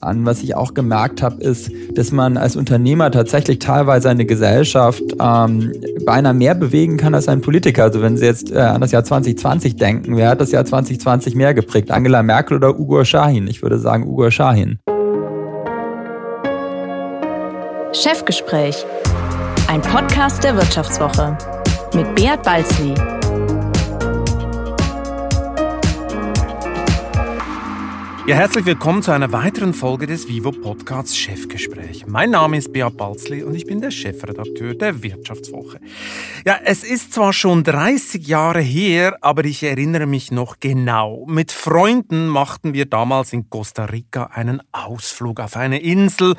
an. Was ich auch gemerkt habe, ist, dass man als Unternehmer tatsächlich teilweise eine Gesellschaft ähm, beinahe mehr bewegen kann als ein Politiker. Also wenn Sie jetzt äh, an das Jahr 2020 denken, wer hat das Jahr 2020 mehr geprägt? Angela Merkel oder Ugo Shahin? Ich würde sagen Ugo Shahin. Chefgespräch, ein Podcast der Wirtschaftswoche mit Beat Balzli. Ja, herzlich willkommen zu einer weiteren Folge des Vivo Podcasts Chefgespräch. Mein Name ist Beat Balzli und ich bin der Chefredakteur der Wirtschaftswoche. Ja, es ist zwar schon 30 Jahre her, aber ich erinnere mich noch genau. Mit Freunden machten wir damals in Costa Rica einen Ausflug auf eine Insel.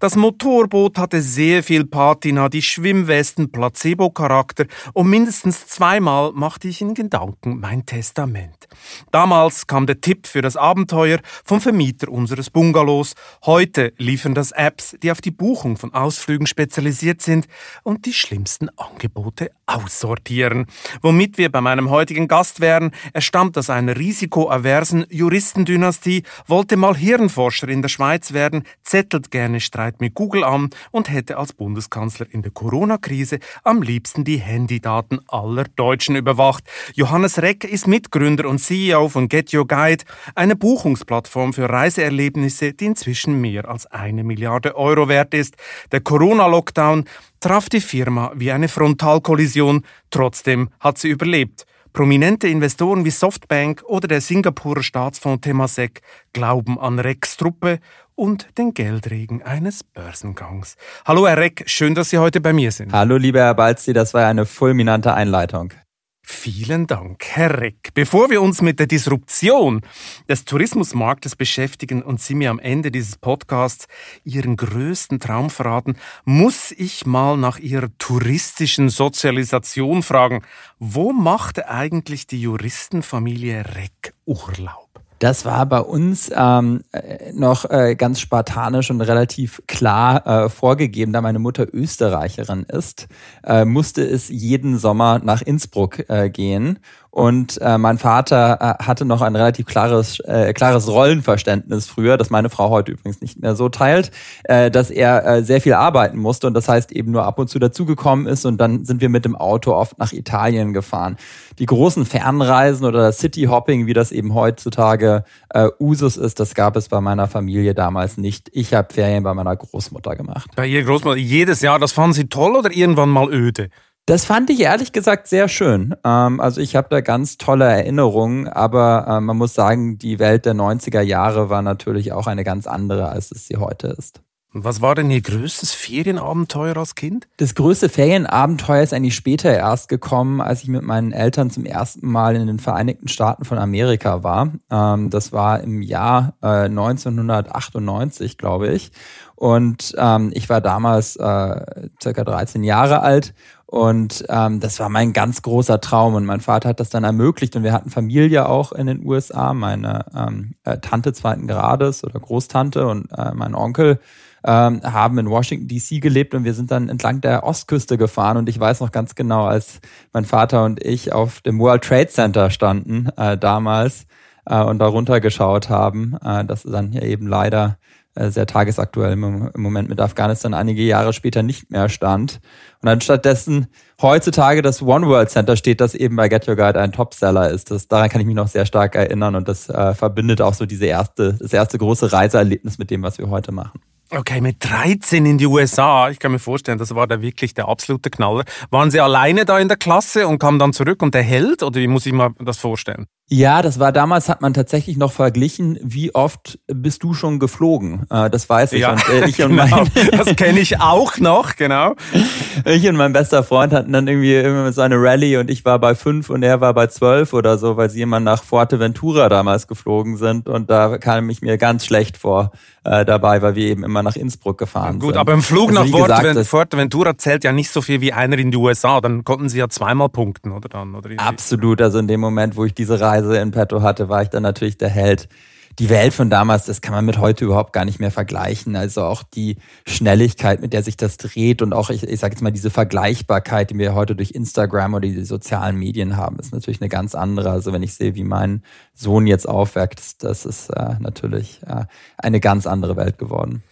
Das Motorboot hatte sehr viel Patina, die Schwimmwesten Placebo-Charakter und mindestens zweimal machte ich in Gedanken mein Testament. Damals kam der Tipp für das Abenteuer vom Vermieter unseres Bungalows. Heute liefern das Apps, die auf die Buchung von Ausflügen spezialisiert sind und die schlimmsten Angebote aussortieren. Womit wir bei meinem heutigen Gast wären, er stammt aus einer risikoaversen Juristendynastie, wollte mal Hirnforscher in der Schweiz werden, zettelt gerne Streit mit Google an und hätte als Bundeskanzler in der Corona-Krise am liebsten die Handydaten aller Deutschen überwacht. Johannes Reck ist Mitgründer und CEO von Get Your Guide, eine Buchungsplattform Plattform für Reiseerlebnisse, die inzwischen mehr als eine Milliarde Euro wert ist. Der Corona-Lockdown traf die Firma wie eine Frontalkollision, trotzdem hat sie überlebt. Prominente Investoren wie Softbank oder der Singapurer Staatsfonds Temasek glauben an Recks Truppe und den Geldregen eines Börsengangs. Hallo Herr Reck, schön, dass Sie heute bei mir sind. Hallo lieber Herr Balzi, das war eine fulminante Einleitung. Vielen Dank, Herr Reck. Bevor wir uns mit der Disruption des Tourismusmarktes beschäftigen und Sie mir am Ende dieses Podcasts Ihren größten Traum verraten, muss ich mal nach Ihrer touristischen Sozialisation fragen. Wo machte eigentlich die Juristenfamilie Reck Urlaub? Das war bei uns ähm, äh, noch äh, ganz spartanisch und relativ klar äh, vorgegeben, da meine Mutter Österreicherin ist, äh, musste es jeden Sommer nach Innsbruck äh, gehen. Und äh, mein Vater äh, hatte noch ein relativ klares, äh, klares Rollenverständnis früher, das meine Frau heute übrigens nicht mehr so teilt, äh, dass er äh, sehr viel arbeiten musste und das heißt eben nur ab und zu dazugekommen ist und dann sind wir mit dem Auto oft nach Italien gefahren. Die großen Fernreisen oder City-Hopping, wie das eben heutzutage äh, Usus ist, das gab es bei meiner Familie damals nicht. Ich habe Ferien bei meiner Großmutter gemacht. Bei Ihrer Großmutter jedes Jahr, das fanden Sie toll oder irgendwann mal öde? Das fand ich ehrlich gesagt sehr schön. Ähm, also ich habe da ganz tolle Erinnerungen, aber äh, man muss sagen, die Welt der 90er Jahre war natürlich auch eine ganz andere, als es sie heute ist. Was war denn Ihr größtes Ferienabenteuer als Kind? Das größte Ferienabenteuer ist eigentlich später erst gekommen, als ich mit meinen Eltern zum ersten Mal in den Vereinigten Staaten von Amerika war. Ähm, das war im Jahr äh, 1998, glaube ich. Und ähm, ich war damals äh, circa 13 Jahre alt und ähm, das war mein ganz großer Traum. Und mein Vater hat das dann ermöglicht. Und wir hatten Familie auch in den USA. Meine ähm, äh, Tante zweiten Grades oder Großtante und äh, mein Onkel ähm, haben in Washington DC gelebt und wir sind dann entlang der Ostküste gefahren und ich weiß noch ganz genau, als mein Vater und ich auf dem World Trade Center standen äh, damals äh, und darunter geschaut haben, äh, dass dann hier eben leider sehr tagesaktuell im, Moment mit Afghanistan einige Jahre später nicht mehr stand. Und dann stattdessen heutzutage das One World Center steht, das eben bei Get Your Guide ein Topseller ist. Das, daran kann ich mich noch sehr stark erinnern und das äh, verbindet auch so diese erste, das erste große Reiseerlebnis mit dem, was wir heute machen. Okay, mit 13 in die USA. Ich kann mir vorstellen, das war da wirklich der absolute Knaller. Waren Sie alleine da in der Klasse und kamen dann zurück und der Held? Oder wie muss ich mir das vorstellen? Ja, das war damals, hat man tatsächlich noch verglichen, wie oft bist du schon geflogen? Äh, das weiß ich. Ja, und, äh, ich genau. und mein, das kenne ich auch noch, genau. Ich und mein bester Freund hatten dann irgendwie immer so eine Rallye und ich war bei fünf und er war bei zwölf oder so, weil sie immer nach Fuerteventura damals geflogen sind und da kam ich mir ganz schlecht vor äh, dabei, weil wir eben immer nach Innsbruck gefahren gut, sind. aber im Flug also, nach gesagt, Fuerteventura zählt ja nicht so viel wie einer in die USA. Dann konnten sie ja zweimal punkten, oder dann? Oder absolut, also in dem Moment, wo ich diese Reise in petto hatte, war ich dann natürlich der Held. Die Welt von damals, das kann man mit heute überhaupt gar nicht mehr vergleichen. Also auch die Schnelligkeit, mit der sich das dreht und auch, ich, ich sage jetzt mal, diese Vergleichbarkeit, die wir heute durch Instagram oder die sozialen Medien haben, ist natürlich eine ganz andere. Also wenn ich sehe, wie mein Sohn jetzt aufwächst, das ist äh, natürlich äh, eine ganz andere Welt geworden.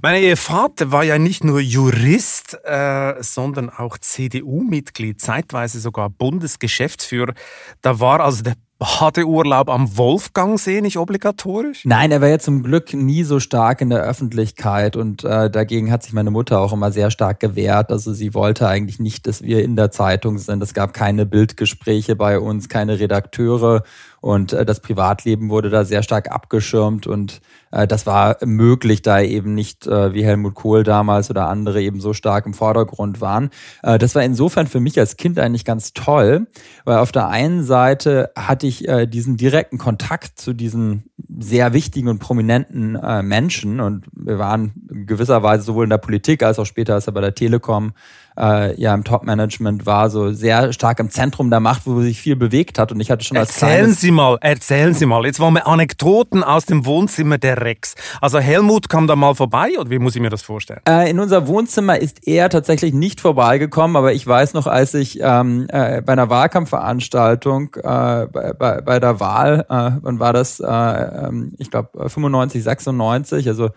Meine Vater war ja nicht nur Jurist, äh, sondern auch CDU-Mitglied, zeitweise sogar Bundesgeschäftsführer. Da war also der Badeurlaub am Wolfgangsee nicht obligatorisch? Nein, er war ja zum Glück nie so stark in der Öffentlichkeit und äh, dagegen hat sich meine Mutter auch immer sehr stark gewehrt. Also sie wollte eigentlich nicht, dass wir in der Zeitung sind. Es gab keine Bildgespräche bei uns, keine Redakteure und äh, das Privatleben wurde da sehr stark abgeschirmt und äh, das war möglich, da eben nicht äh, wie Helmut Kohl damals oder andere eben so stark im Vordergrund waren. Äh, das war insofern für mich als Kind eigentlich ganz toll, weil auf der einen Seite hatte ich äh, diesen direkten Kontakt zu diesen sehr wichtigen und prominenten äh, Menschen und wir waren in gewisser Weise sowohl in der Politik als auch später als er bei der Telekom äh, ja im Top-Management war, so sehr stark im Zentrum der Macht, wo sich viel bewegt hat. Und ich hatte schon als Erzählen Sie mal, erzählen Sie mal. Jetzt wollen wir Anekdoten aus dem Wohnzimmer der Rex. Also Helmut kam da mal vorbei oder wie muss ich mir das vorstellen? Äh, in unser Wohnzimmer ist er tatsächlich nicht vorbeigekommen, aber ich weiß noch, als ich ähm, äh, bei einer Wahlkampfveranstaltung äh, bei, bei, bei der Wahl, äh, wann war das? Äh, ähm, ich glaube 95, 96, also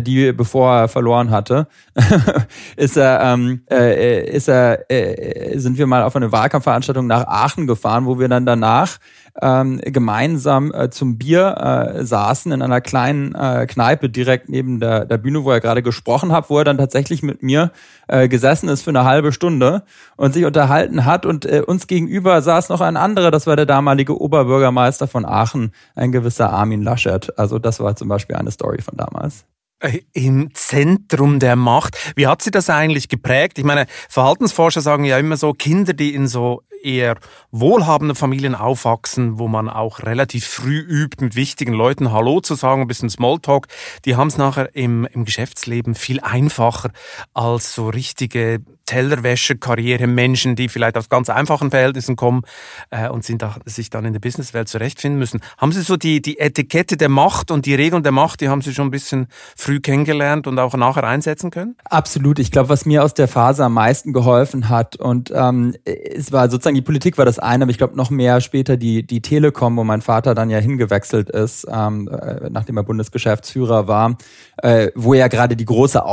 die bevor er verloren hatte, ist er, ähm, äh, ist er, äh, sind wir mal auf eine Wahlkampfveranstaltung nach Aachen gefahren, wo wir dann danach ähm, gemeinsam äh, zum Bier äh, saßen in einer kleinen äh, Kneipe direkt neben der, der Bühne, wo er gerade gesprochen hat, wo er dann tatsächlich mit mir äh, gesessen ist für eine halbe Stunde und sich unterhalten hat. Und äh, uns gegenüber saß noch ein anderer, das war der damalige Oberbürgermeister von Aachen, ein gewisser Armin Laschet. Also das war zum Beispiel eine Story von damals. Äh, im Zentrum der Macht. Wie hat sie das eigentlich geprägt? Ich meine, Verhaltensforscher sagen ja immer so, Kinder, die in so eher wohlhabenden Familien aufwachsen, wo man auch relativ früh übt, mit wichtigen Leuten Hallo zu sagen, ein bisschen Smalltalk, die haben es nachher im, im Geschäftsleben viel einfacher als so richtige Tellerwäscher-Karriere Menschen, die vielleicht aus ganz einfachen Verhältnissen kommen äh, und sind da, sich dann in der Businesswelt zurechtfinden müssen. Haben Sie so die, die Etikette der Macht und die Regeln der Macht, die haben Sie schon ein bisschen früh kennengelernt und auch nachher einsetzen können? Absolut. Ich glaube, was mir aus der Phase am meisten geholfen hat und ähm, es war sozusagen die Politik war das eine, aber ich glaube noch mehr später die die Telekom, wo mein Vater dann ja hingewechselt ist, ähm, äh, nachdem er Bundesgeschäftsführer war, äh, wo ja gerade die große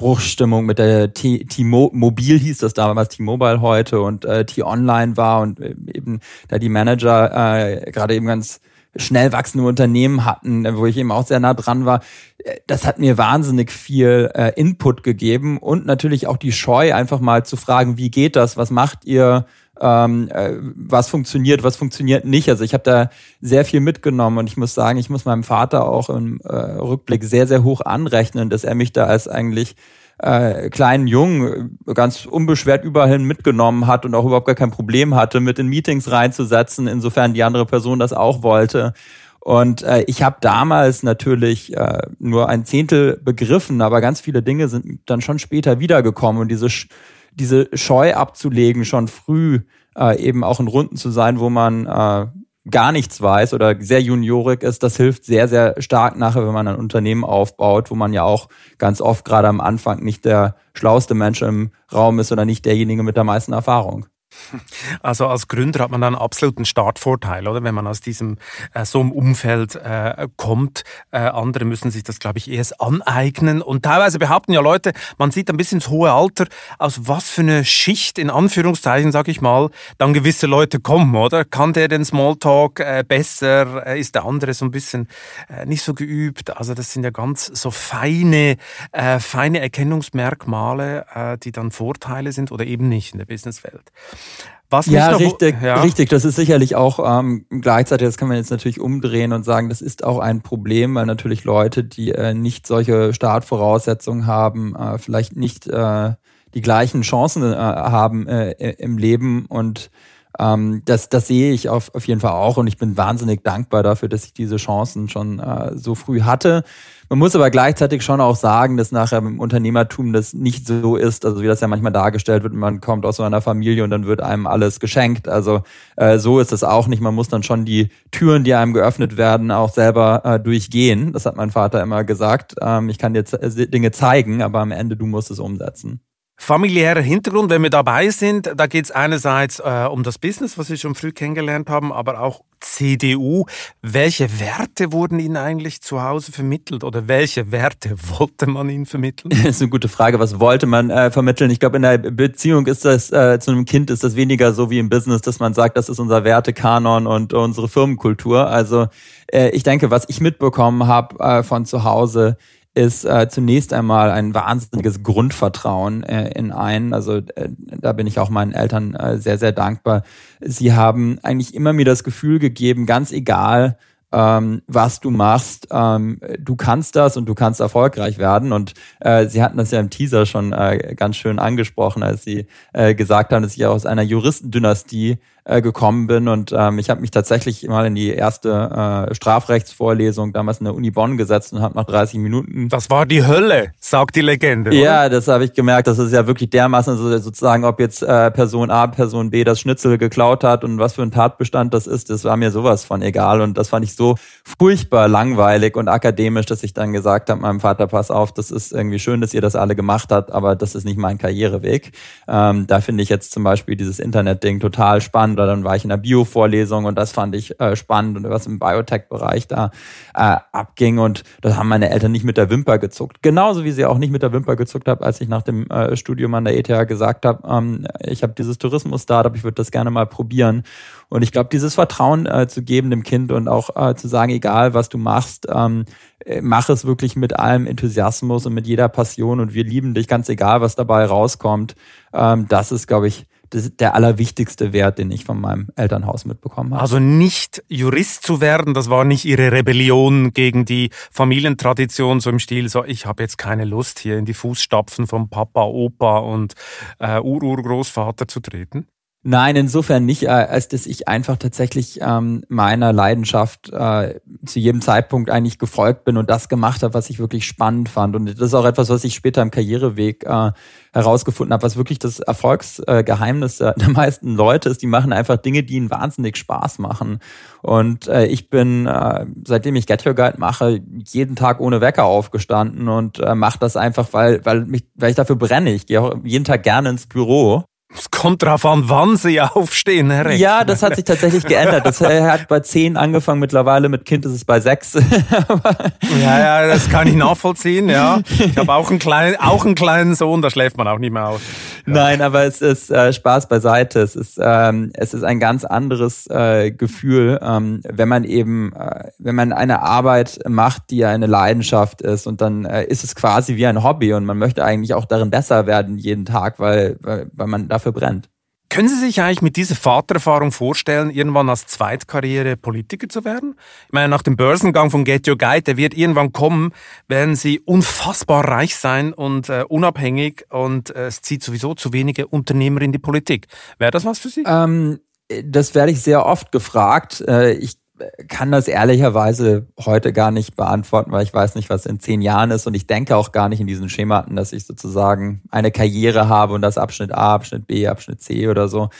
Aufbruchsstimmung mit der T-Mobil hieß das damals T-Mobile heute und äh, T-Online war und äh, eben da die Manager äh, gerade eben ganz schnell wachsende Unternehmen hatten, wo ich eben auch sehr nah dran war. Das hat mir wahnsinnig viel äh, Input gegeben und natürlich auch die Scheu, einfach mal zu fragen, wie geht das, was macht ihr, ähm, äh, was funktioniert, was funktioniert nicht. Also ich habe da sehr viel mitgenommen und ich muss sagen, ich muss meinem Vater auch im äh, Rückblick sehr, sehr hoch anrechnen, dass er mich da als eigentlich äh, kleinen Jungen ganz unbeschwert überall mitgenommen hat und auch überhaupt gar kein Problem hatte, mit in Meetings reinzusetzen, insofern die andere Person das auch wollte. Und äh, ich habe damals natürlich äh, nur ein Zehntel begriffen, aber ganz viele Dinge sind dann schon später wiedergekommen und diese diese Scheu abzulegen, schon früh äh, eben auch in Runden zu sein, wo man äh, gar nichts weiß oder sehr juniorig ist, das hilft sehr, sehr stark nachher, wenn man ein Unternehmen aufbaut, wo man ja auch ganz oft gerade am Anfang nicht der schlauste Mensch im Raum ist oder nicht derjenige mit der meisten Erfahrung. Also als Gründer hat man dann absoluten Startvorteil, oder? Wenn man aus diesem äh, so einem Umfeld äh, kommt. Äh, andere müssen sich das, glaube ich, erst aneignen. Und teilweise behaupten ja Leute, man sieht ein bisschen ins hohe Alter, aus was für eine Schicht, in Anführungszeichen, sag ich mal, dann gewisse Leute kommen, oder? Kann der den Smalltalk äh, besser? Äh, ist der andere so ein bisschen äh, nicht so geübt? Also das sind ja ganz so feine, äh, feine Erkennungsmerkmale, äh, die dann Vorteile sind oder eben nicht in der Businesswelt. Was ja, richtig, ja, richtig. Das ist sicherlich auch ähm, gleichzeitig, das kann man jetzt natürlich umdrehen und sagen, das ist auch ein Problem, weil natürlich Leute, die äh, nicht solche Startvoraussetzungen haben, äh, vielleicht nicht äh, die gleichen Chancen äh, haben äh, im Leben und Ähm, das, das sehe ich auf, auf jeden Fall auch und ich bin wahnsinnig dankbar dafür, dass ich diese Chancen schon äh, so früh hatte. Man muss aber gleichzeitig schon auch sagen, dass nachher im Unternehmertum das nicht so ist, also wie das ja manchmal dargestellt wird, man kommt aus so einer Familie und dann wird einem alles geschenkt. Also äh, so ist es auch nicht. Man muss dann schon die Türen, die einem geöffnet werden, auch selber äh, durchgehen. Das hat mein Vater immer gesagt. Ähm, ich kann dir Dinge zeigen, aber am Ende du musst es umsetzen familiärer Hintergrund, wenn wir dabei sind, da geht es einerseits äh, um das Business, was wir schon früh kennengelernt haben, aber auch CDU. Welche Werte wurden Ihnen eigentlich zu Hause vermittelt oder welche Werte wollte man Ihnen vermitteln? Das ist eine gute Frage. Was wollte man äh, vermitteln? Ich glaube, in der Beziehung ist das äh, zu einem Kind ist das weniger so wie im Business, dass man sagt, das ist unser Wertekanon und unsere Firmenkultur. Also äh, ich denke, was ich mitbekommen habe äh, von zu Hause, ist äh, zunächst einmal ein wahnsinniges Grundvertrauen äh, in einen. Also äh, da bin ich auch meinen Eltern äh, sehr, sehr dankbar. Sie haben eigentlich immer mir das Gefühl gegeben, ganz egal, ähm, was du machst. Ähm, du kannst das und du kannst erfolgreich werden. Und äh, sie hatten das ja im Teaser schon äh, ganz schön angesprochen, als sie äh, gesagt haben, dass ich aus einer Juristendynastie äh, gekommen bin. Und ähm, ich habe mich tatsächlich mal in die erste äh, Strafrechtsvorlesung damals in der Uni Bonn gesetzt und habe nach 30 Minuten. Das war die Hölle, sagt die Legende. Oder? Ja, das habe ich gemerkt. Das ist ja wirklich dermaßen so, sozusagen, ob jetzt äh, Person A, Person B das Schnitzel geklaut hat und was für ein Tatbestand das ist, das war mir sowas von egal. Und das fand ich so furchtbar langweilig und akademisch, dass ich dann gesagt habe, meinem Vater, pass auf, das ist irgendwie schön, dass ihr das alle gemacht habt, aber das ist nicht mein Karriereweg. Ähm, da finde ich jetzt zum Beispiel dieses Internet-Ding total spannend oder dann war ich in einer Bio-Vorlesung und das fand ich äh, spannend und was im Biotech-Bereich da äh, abging und das haben meine Eltern nicht mit der Wimper gezuckt. Genauso wie sie auch nicht mit der Wimper gezuckt haben, als ich nach dem äh, Studium an der ETH gesagt habe, ähm, ich habe dieses Tourismus-Startup, ich würde das gerne mal probieren. Und ich glaube, dieses Vertrauen äh, zu geben dem Kind und auch äh, zu sagen, egal was du machst, ähm, äh, mach es wirklich mit allem Enthusiasmus und mit jeder Passion und wir lieben dich, ganz egal, was dabei rauskommt. Ähm, das ist, glaube ich, der allerwichtigste Wert, den ich von meinem Elternhaus mitbekommen habe. Also nicht Jurist zu werden, das war nicht ihre Rebellion gegen die Familientradition, so im Stil, so ich habe jetzt keine Lust hier in die Fußstapfen von Papa, Opa und äh, Ururgroßvater zu treten? Nein, insofern nicht, äh, als dass ich einfach tatsächlich ähm, meiner Leidenschaft äh, zu jedem Zeitpunkt eigentlich gefolgt bin und das gemacht habe, was ich wirklich spannend fand. Und das ist auch etwas, was ich später im Karriereweg äh, herausgefunden habe, was wirklich das Erfolgsgeheimnis der meisten Leute ist. Die machen einfach Dinge, die ihnen wahnsinnig Spaß machen. Und äh, ich bin, äh, seitdem ich Get Your Guide mache, jeden Tag ohne Wecker aufgestanden und äh, mache das einfach, weil, weil, mich, weil ich dafür brenne. Ich gehe auch jeden Tag gerne ins Büro es kommt drauf an, wann sie aufstehen, Herr. Ja, das hat sich tatsächlich geändert. Das hat bei zehn angefangen, mittlerweile mit Kind ist es bei sechs. ja, ja, das kann ich nachvollziehen, ja. Ich habe auch einen kleinen, auch einen kleinen Sohn, da schläft man auch nicht mehr aus. Ja. Nein, aber es ist äh, Spaß beiseite. Es ist, ähm, es ist ein ganz anderes äh, Gefühl, ähm, wenn man eben, äh, wenn man eine Arbeit macht, die eine Leidenschaft ist und dann äh, ist es quasi wie ein Hobby und man möchte eigentlich auch darin besser werden jeden Tag, weil, weil, weil man da dafür brennt. Können Sie sich eigentlich mit dieser Vatererfahrung vorstellen, irgendwann als Zweitkarriere Politiker zu werden? Ich meine, nach dem Börsengang von Get Your Guide, der wird irgendwann kommen, werden Sie unfassbar reich sein und äh, unabhängig und äh, es zieht sowieso zu wenige Unternehmer in die Politik. Wäre das was für Sie? Ähm, das werde ich sehr oft gefragt. Äh, ich kann das ehrlicherweise heute gar nicht beantworten, weil ich weiß nicht, was in zehn Jahren ist und ich denke auch gar nicht in diesen Schematen, dass ich sozusagen eine Karriere habe und das Abschnitt A, Abschnitt B, Abschnitt C oder so.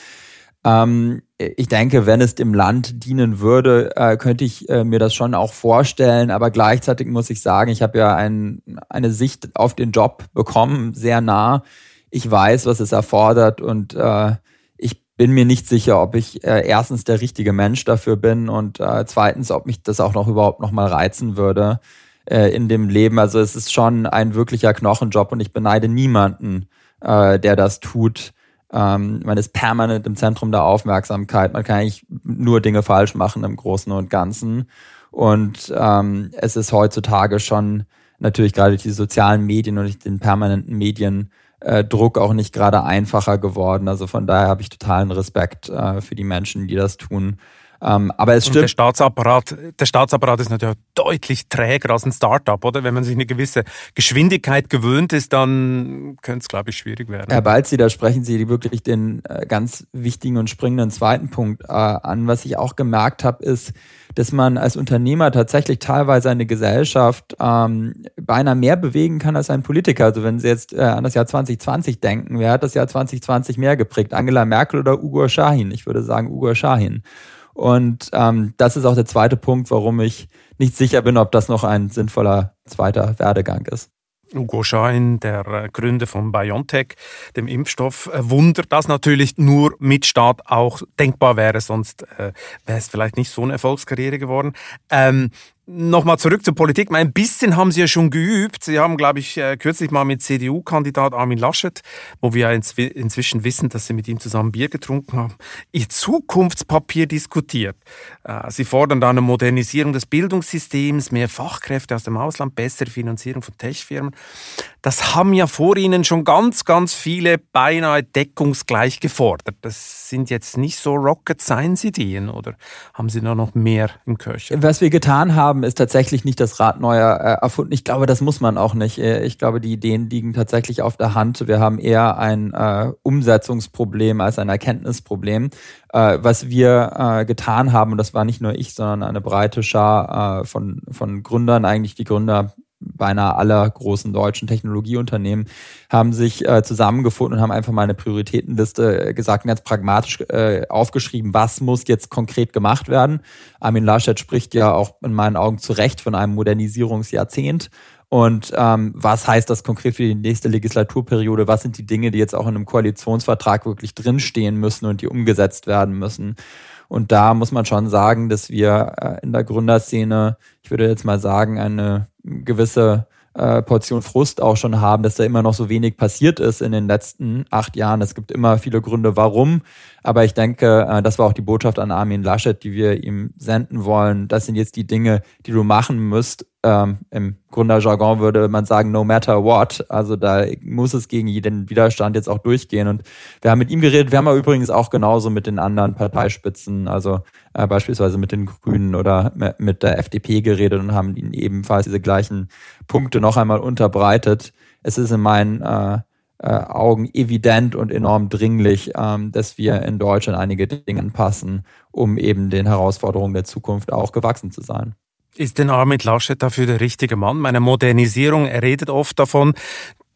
Ähm, ich denke, wenn es dem Land dienen würde, äh, könnte ich äh, mir das schon auch vorstellen, aber gleichzeitig muss ich sagen, ich habe ja ein, eine Sicht auf den Job bekommen, sehr nah. Ich weiß, was es erfordert und äh, bin mir nicht sicher, ob ich äh, erstens der richtige Mensch dafür bin und äh, zweitens, ob mich das auch noch überhaupt noch mal reizen würde äh, in dem Leben. Also es ist schon ein wirklicher Knochenjob und ich beneide niemanden, äh, der das tut. Ähm, man ist permanent im Zentrum der Aufmerksamkeit. Man kann eigentlich nur Dinge falsch machen im Großen und Ganzen. Und ähm, es ist heutzutage schon natürlich gerade durch die sozialen Medien und durch den permanenten Medien äh, Druck auch nicht gerade einfacher geworden. Also von daher habe ich totalen Respekt äh, für die Menschen, die das tun. Ähm, aber es stimmt. der Staatsapparat, der Staatsapparat ist natürlich deutlich träger als ein Startup, oder? Wenn man sich eine gewisse Geschwindigkeit gewöhnt ist, dann könnte es, glaube ich, schwierig werden. Herr Balzi, da sprechen Sie wirklich den äh, ganz wichtigen und springenden zweiten Punkt äh, an. Was ich auch gemerkt habe, ist, dass man als Unternehmer tatsächlich teilweise eine Gesellschaft ähm, beinahe mehr bewegen kann als ein Politiker. Also wenn Sie jetzt äh, an das Jahr 2020 denken, wer hat das Jahr 2020 mehr geprägt? Angela Merkel oder Ugo Shahin? Ich würde sagen Ugo Shahin. Und ähm, das ist auch der zweite Punkt, warum ich nicht sicher bin, ob das noch ein sinnvoller zweiter Werdegang ist. Ugo Schein, der äh, Gründer von BioNTech, dem Impfstoff. Äh, Wunder, dass natürlich nur mit Staat auch denkbar wäre, sonst äh, wäre es vielleicht nicht so eine Erfolgskarriere geworden. Ähm, Nochmal zurück zur Politik. Ein bisschen haben Sie ja schon geübt. Sie haben, glaube ich, äh, kürzlich mal mit CDU-Kandidat Armin Laschet, wo wir inzwischen wissen, dass Sie mit ihm zusammen Bier getrunken haben, Ihr Zukunftspapier diskutiert. Äh, Sie fordern da eine Modernisierung des Bildungssystems, mehr Fachkräfte aus dem Ausland, bessere Finanzierung von Tech-Firmen. Das haben ja vor Ihnen schon ganz, ganz viele beinahe deckungsgleich gefordert. Das sind jetzt nicht so Rocket Science-Ideen oder haben Sie da noch mehr im Köcher? Was wir getan haben, haben, ist tatsächlich nicht das Rad neu äh, erfunden. Ich glaube, das muss man auch nicht. Äh, ich glaube, die Ideen liegen tatsächlich auf der Hand. Wir haben eher ein äh, Umsetzungsproblem als ein Erkenntnisproblem. Äh, was wir äh, getan haben, und das war nicht nur ich, sondern eine breite Schar äh, von, von Gründern, eigentlich die Gründer beinahe aller großen deutschen Technologieunternehmen haben sich äh, zusammengefunden und haben einfach mal eine Prioritätenliste äh, gesagt, ganz pragmatisch äh, aufgeschrieben, was muss jetzt konkret gemacht werden. Armin Laschet spricht ja auch in meinen Augen zu Recht von einem Modernisierungsjahrzehnt. Und ähm, was heißt das konkret für die nächste Legislaturperiode? Was sind die Dinge, die jetzt auch in einem Koalitionsvertrag wirklich drinstehen müssen und die umgesetzt werden müssen? Und da muss man schon sagen, dass wir äh, in der Gründerszene, ich würde jetzt mal sagen, eine gewisse äh, Portion Frust auch schon haben, dass da immer noch so wenig passiert ist in den letzten acht Jahren. Es gibt immer viele Gründe, warum. Aber ich denke, äh, das war auch die Botschaft an Armin Laschet, die wir ihm senden wollen. Das sind jetzt die Dinge, die du machen musst. Ähm, Im Gründerjargon würde man sagen, no matter what. Also da muss es gegen jeden Widerstand jetzt auch durchgehen. Und wir haben mit ihm geredet. Wir haben aber übrigens auch genauso mit den anderen Parteispitzen, also äh, beispielsweise mit den Grünen oder mit der FDP geredet und haben ihnen ebenfalls diese gleichen Punkte noch einmal unterbreitet. Es ist in meinen äh, äh, Augen evident und enorm dringlich, ähm, dass wir in Deutschland einige Dinge anpassen, um eben den Herausforderungen der Zukunft auch gewachsen zu sein. Ist denn Armin Laschet dafür der richtige Mann? Meine Modernisierung, er redet oft davon,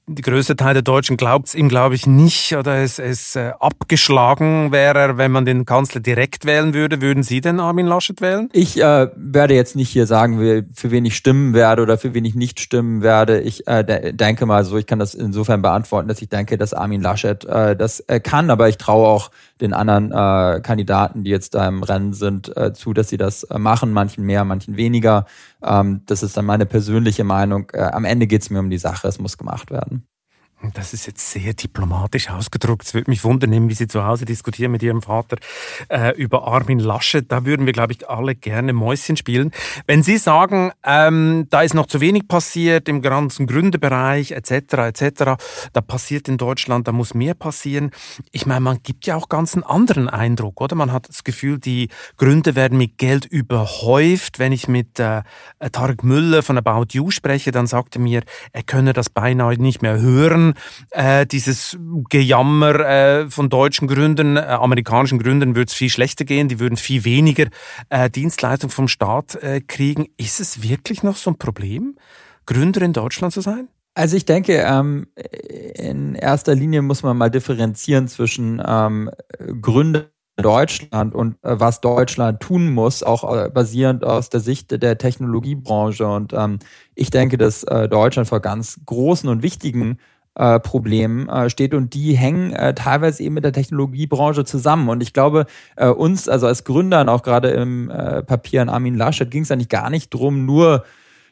die größte Teil der Deutschen glaubt es ihm, glaube ich, nicht oder es, es äh, abgeschlagen wäre, wenn man den Kanzler direkt wählen würde. Würden Sie denn Armin Laschet wählen? Ich äh, werde jetzt nicht hier sagen, für wen ich stimmen werde oder für wen ich nicht stimmen werde. Ich äh, de denke mal so, ich kann das insofern beantworten, dass ich denke, dass Armin Laschet äh, das äh, kann, aber ich traue auch den anderen äh, Kandidaten, die jetzt da im Rennen sind, äh, zu, dass sie das äh, machen, manchen mehr, manchen weniger. Ähm, das ist dann meine persönliche Meinung. Äh, am Ende geht es mir um die Sache, es muss gemacht werden. Das ist jetzt sehr diplomatisch ausgedrückt. Es würde mich wundern, wie Sie zu Hause diskutieren mit Ihrem Vater äh, über Armin Laschet. Da würden wir, glaube ich, alle gerne Mäuschen spielen. Wenn Sie sagen, ähm, da ist noch zu wenig passiert im ganzen Gründebereich etc. etc. Da passiert in Deutschland, da muss mehr passieren. Ich meine, man gibt ja auch ganz einen anderen Eindruck, oder? Man hat das Gefühl, die Gründe werden mit Geld überhäuft. Wenn ich mit äh, Tarek Müller von About You spreche, dann sagt er mir, er könne das beinahe nicht mehr hören äh, dieses Gejammer äh, von deutschen Gründern, äh, amerikanischen Gründern würde es viel schlechter gehen, die würden viel weniger äh, Dienstleistung vom Staat äh, kriegen. Ist es wirklich noch so ein Problem, Gründer in Deutschland zu sein? Also ich denke, ähm, in erster Linie muss man mal differenzieren zwischen ähm, Gründer Deutschland und äh, was Deutschland tun muss, auch äh, basierend aus der Sicht der Technologiebranche. Und ähm, ich denke, dass äh, Deutschland vor ganz großen und wichtigen äh, Problem äh, steht und die hängen äh, teilweise eben mit der Technologiebranche zusammen. Und ich glaube, äh, uns, also als Gründern, auch gerade im äh, Papier an Armin Laschet, ging es eigentlich gar nicht drum, nur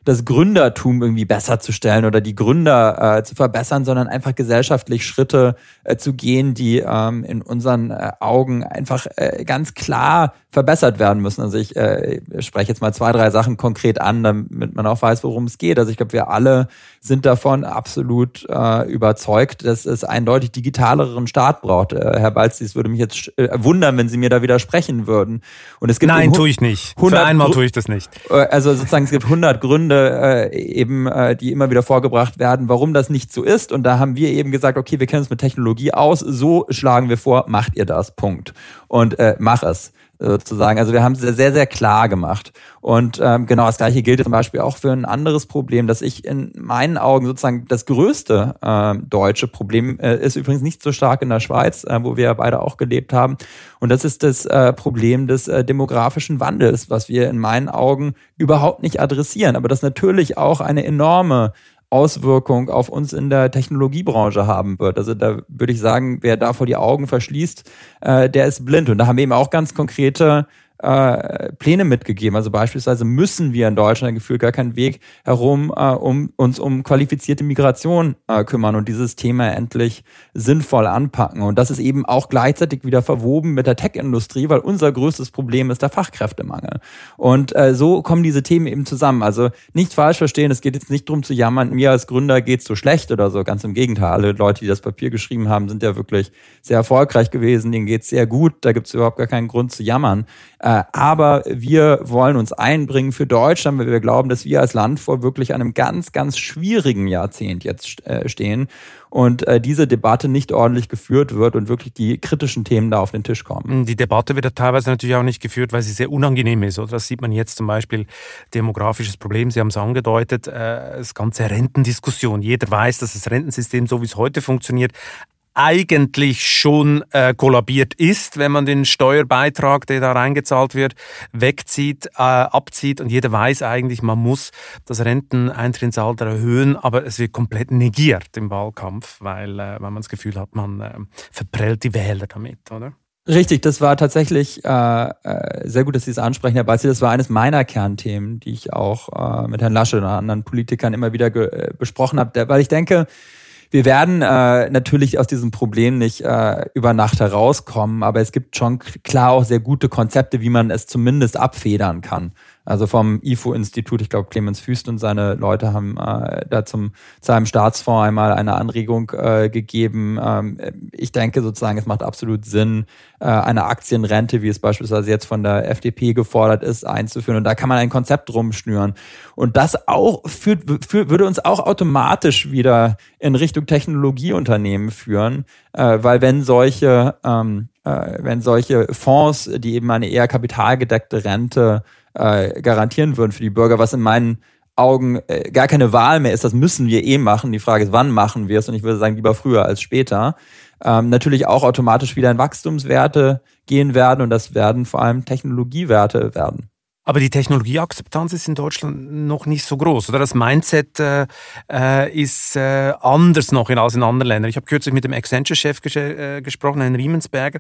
das Gründertum irgendwie besser zu stellen oder die Gründer äh, zu verbessern, sondern einfach gesellschaftlich Schritte äh, zu gehen, die ähm, in unseren äh, Augen einfach äh, ganz klar verbessert werden müssen. Also ich äh, spreche jetzt mal zwei, drei Sachen konkret an, damit man auch weiß, worum es geht. Also ich glaube, wir alle sind davon absolut äh, überzeugt, dass es eindeutig digitaleren Staat braucht. Äh, Herr Balz, es würde mich jetzt äh, wundern, wenn Sie mir da widersprechen würden. Und es gibt Nein, tue ich nicht. Für einmal tue ich das nicht. Äh, also sozusagen, es gibt 100 Gründe äh, eben, äh, die immer wieder vorgebracht werden, warum das nicht so ist. Und da haben wir eben gesagt, okay, wir kennen uns mit Technologie aus, so schlagen wir vor, macht ihr das, Punkt. Und äh, mach es sozusagen. Also wir haben es sehr, sehr klar gemacht. Und ähm, genau das gleiche gilt zum Beispiel auch für ein anderes Problem, dass ich in meinen Augen sozusagen das größte äh, deutsche Problem äh, ist übrigens nicht so stark in der Schweiz, äh, wo wir ja beide auch gelebt haben. Und das ist das äh, Problem des äh, demografischen Wandels, was wir in meinen Augen überhaupt nicht adressieren. Aber das natürlich auch eine enorme Auswirkung auf uns in der Technologiebranche haben wird. Also da würde ich sagen, wer da vor die Augen verschließt, äh, der ist blind. Und da haben wir eben auch ganz konkrete äh, Pläne mitgegeben. Also beispielsweise müssen wir in Deutschland gefühlt gar keinen Weg herum äh, um uns um qualifizierte Migration äh, kümmern und dieses Thema endlich sinnvoll anpacken. Und das ist eben auch gleichzeitig wieder verwoben mit der Tech-Industrie, weil unser größtes Problem ist der Fachkräftemangel. Und äh, so kommen diese Themen eben zusammen. Also nicht falsch verstehen, es geht jetzt nicht darum zu jammern, mir als Gründer geht's so schlecht oder so. Ganz im Gegenteil. Alle Leute, die das Papier geschrieben haben, sind ja wirklich sehr erfolgreich gewesen, denen geht's sehr gut. Da gibt's überhaupt gar keinen Grund zu jammern. Äh, aber wir wollen uns einbringen für Deutschland, weil wir glauben, dass wir als Land vor wirklich einem ganz, ganz schwierigen Jahrzehnt jetzt äh, stehen und äh, diese Debatte nicht ordentlich geführt wird und wirklich die kritischen Themen da auf den Tisch kommen. Die Debatte wird ja teilweise natürlich auch nicht geführt, weil sie sehr unangenehm ist. Oder das sieht man jetzt zum Beispiel demografisches Problem. Sie haben es angedeutet, das ganze Rentendiskussion. Jeder weiß, dass das Rentensystem, so wie es heute funktioniert, eigentlich schon äh, kollabiert ist, wenn man den Steuerbeitrag, der da reingezahlt wird, wegzieht, äh, abzieht und jeder weiß eigentlich, man muss das Renteneintrittsalter erhöhen, aber es wird komplett negiert im Wahlkampf, weil, äh, weil man das Gefühl hat, man äh, verprellt die Wähler damit, oder? Richtig, das war tatsächlich äh, äh, sehr gut, dass Sie es ansprechen, Herr Bassi. Das war eines meiner Kernthemen, die ich auch äh, mit Herrn Lasche und anderen Politikern immer wieder äh, besprochen habe, weil ich denke, wir werden äh, natürlich aus diesem Problem nicht äh, über Nacht herauskommen, aber es gibt schon klar auch sehr gute Konzepte, wie man es zumindest abfedern kann. Also vom IFO-Institut, ich glaube, Clemens Füst und seine Leute haben äh, da zum, zu einem Staatsfonds einmal eine Anregung äh, gegeben. Ähm, ich denke sozusagen, es macht absolut Sinn, äh, eine Aktienrente, wie es beispielsweise jetzt von der FDP gefordert ist, einzuführen. Und da kann man ein Konzept rumschnüren. Und das auch führt, führt, würde uns auch automatisch wieder in Richtung Technologieunternehmen führen, äh, weil wenn solche, ähm, äh, wenn solche Fonds, die eben eine eher kapitalgedeckte Rente äh, garantieren würden für die Bürger, was in meinen Augen äh, gar keine Wahl mehr ist. Das müssen wir eh machen. Die Frage ist, wann machen wir es? Und ich würde sagen, lieber früher als später. Ähm, natürlich auch automatisch wieder in Wachstumswerte gehen werden und das werden vor allem Technologiewerte werden. Aber die Technologieakzeptanz ist in Deutschland noch nicht so groß, oder? Das Mindset äh, äh ist äh, anders noch als in anderen Ländern. Ich habe kürzlich mit dem Accenture-Chef ges äh, gesprochen, Herrn Riemensberger.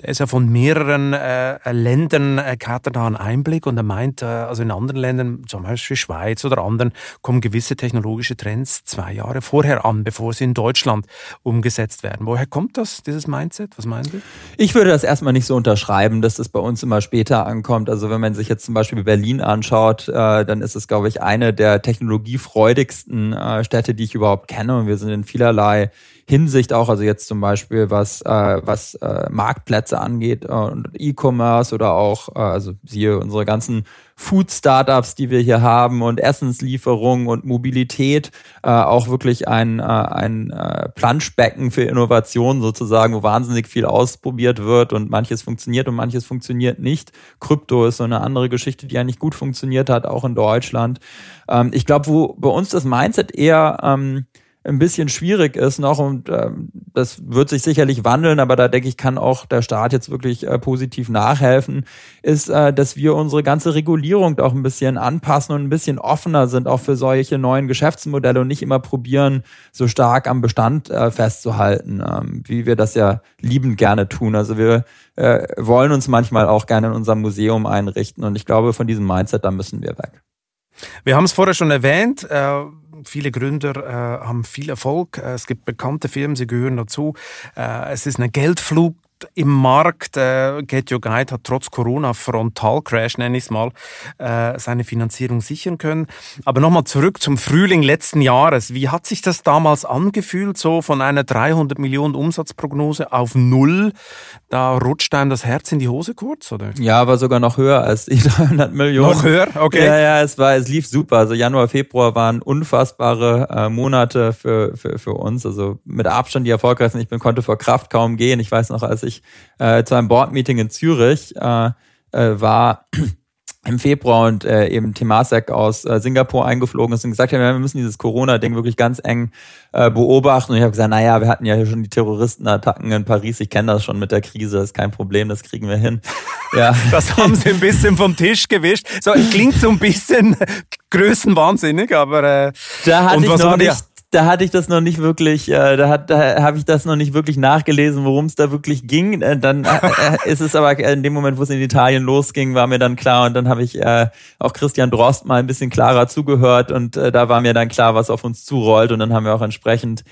Der ist ja von mehreren äh, Ländern, äh, hat er da einen Einblick und er meint, äh, also in anderen Ländern, zum Beispiel Schweiz oder anderen, kommen gewisse technologische Trends zwei Jahre vorher an, bevor sie in Deutschland umgesetzt werden. Woher kommt das, dieses Mindset? Was meinen Sie? Ich würde das erstmal nicht so unterschreiben, dass das bei uns immer später ankommt. Also wenn man sich jetzt zum Beispiel Berlin anschaut, äh, dann ist es, glaube ich, eine der technologiefreudigsten äh, Städte, die ich überhaupt kenne. Und wir sind in vielerlei Hinsicht auch, also jetzt zum Beispiel was, äh, was äh, Marktplätze angeht äh, und E-Commerce oder auch, äh, also siehe unsere ganzen Food-Startups, die wir hier haben und Essenslieferung und Mobilität, äh, auch wirklich ein, äh, ein äh, Planschbecken für Innovation sozusagen, wo wahnsinnig viel ausprobiert wird und manches funktioniert und manches funktioniert nicht. Krypto ist so eine andere Geschichte, die ja nicht gut funktioniert hat, auch in Deutschland. Ähm, ich glaube, wo bei uns das Mindset eher ähm, ein bisschen schwierig ist noch und ähm, das wird sich sicherlich wandeln, aber da denke ich, kann auch der Staat jetzt wirklich äh, positiv nachhelfen, ist, äh, dass wir unsere ganze Regulierung auch ein bisschen anpassen und ein bisschen offener sind auch für solche neuen Geschäftsmodelle und nicht immer probieren, so stark am Bestand äh, festzuhalten, ähm, wie wir das ja liebend gerne tun. Also wir äh, wollen uns manchmal auch gerne in unserem Museum einrichten und ich glaube, von diesem Mindset, da müssen wir weg. Wir haben es vorher schon erwähnt. Äh, viele Gründer äh, haben viel Erfolg. Äh, es gibt bekannte Firmen, sie gehören dazu. Äh, es ist eine Geldflug im Markt. Äh, Get Your Guide hat trotz Corona Frontalcrash, nenne ich es mal, äh, seine Finanzierung sichern können. Aber nochmal zurück zum Frühling letzten Jahres. Wie hat sich das damals angefühlt, so von einer 300 Millionen Umsatzprognose auf Null? Da rutscht einem das Herz in die Hose kurz, oder? Ja, war sogar noch höher als die 300 Millionen. Noch höher? Okay. Ja, ja, es war, es lief super. Also Januar, Februar waren unfassbare äh, Monate für, für, für uns. Also mit Abstand die erfolgreichsten. Ich bin, konnte vor Kraft kaum gehen. Ich weiß noch, als ich äh, zu einem Board-Meeting in Zürich äh, äh, war im Februar und äh, eben Temasek aus äh, Singapur eingeflogen ist und gesagt hat, wir müssen dieses Corona-Ding wirklich ganz eng äh, beobachten. Und ich habe gesagt, naja, wir hatten ja hier schon die Terroristenattacken in Paris. Ich kenne das schon mit der Krise, das ist kein Problem, das kriegen wir hin. Ja. Das haben sie ein bisschen vom Tisch gewischt. So, klingt so ein bisschen größenwahnsinnig, aber äh, da hatte ich noch nicht, da hatte ich das noch nicht wirklich, äh, da, hat, da habe ich das noch nicht wirklich nachgelesen, worum es da wirklich ging. Äh, dann äh, äh ist es aber in dem Moment, wo es in Italien losging, war mir dann klar und dann habe ich äh, auch Christian Drost mal ein bisschen klarer zugehört und äh, da war mir dann klar, was auf uns zurollt und dann haben wir auch entsprechend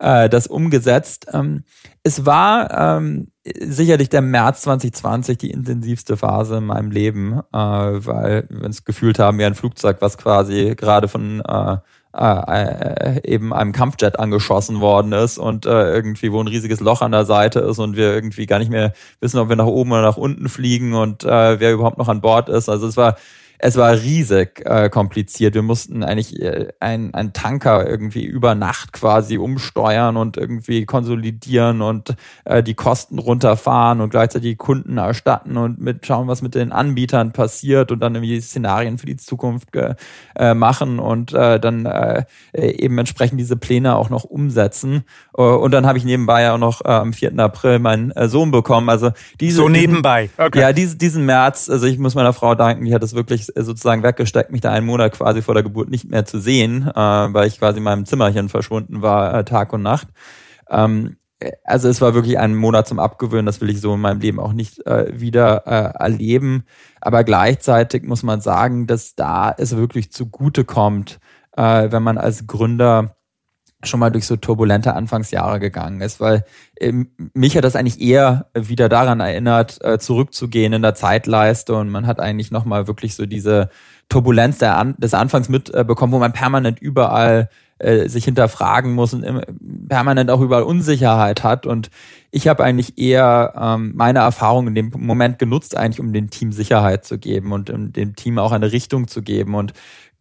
äh, das umgesetzt. Ähm, es war ähm, sicherlich der März 2020 die intensivste Phase in meinem Leben, äh, weil wir uns gefühlt haben wie ein Flugzeug, was quasi gerade von äh, äh, äh, eben einem Kampfjet angeschossen worden ist und äh, irgendwie wo ein riesiges Loch an der Seite ist und wir irgendwie gar nicht mehr wissen, ob wir nach oben oder nach unten fliegen und äh, wer überhaupt noch an Bord ist. Also es war es war riesig äh, kompliziert. Wir mussten eigentlich äh, ein, ein Tanker irgendwie über Nacht quasi umsteuern und irgendwie konsolidieren und äh, die Kosten runterfahren und gleichzeitig die Kunden erstatten und mit schauen, was mit den Anbietern passiert und dann irgendwie Szenarien für die Zukunft äh, machen und äh, dann äh, eben entsprechend diese Pläne auch noch umsetzen. Uh, und dann habe ich nebenbei ja auch noch äh, am 4. April meinen äh, Sohn bekommen. Also diese, so nebenbei. Okay. Ja, diese, diesen März, also ich muss meiner Frau danken, die hat das wirklich sozusagen weggesteckt, mich da einen Monat quasi vor der Geburt nicht mehr zu sehen, äh, weil ich quasi in meinem Zimmerchen verschwunden war, äh, Tag und Nacht. Ähm, also es war wirklich ein Monat zum Abgewöhnen, das will ich so in meinem Leben auch nicht äh, wieder äh, erleben. Aber gleichzeitig muss man sagen, dass da es wirklich zugute kommt, äh, wenn man als Gründer schon mal durch so turbulente Anfangsjahre gegangen ist, weil ähm, mich hat das eigentlich eher wieder daran erinnert, äh, zurückzugehen in der Zeitleiste und man hat eigentlich nochmal wirklich so diese Turbulenz der An des Anfangs mitbekommen, äh, wo man permanent überall äh, sich hinterfragen muss und permanent auch überall Unsicherheit hat und ich habe eigentlich eher ähm, meine Erfahrung in dem Moment genutzt, eigentlich um dem Team Sicherheit zu geben und um dem Team auch eine Richtung zu geben und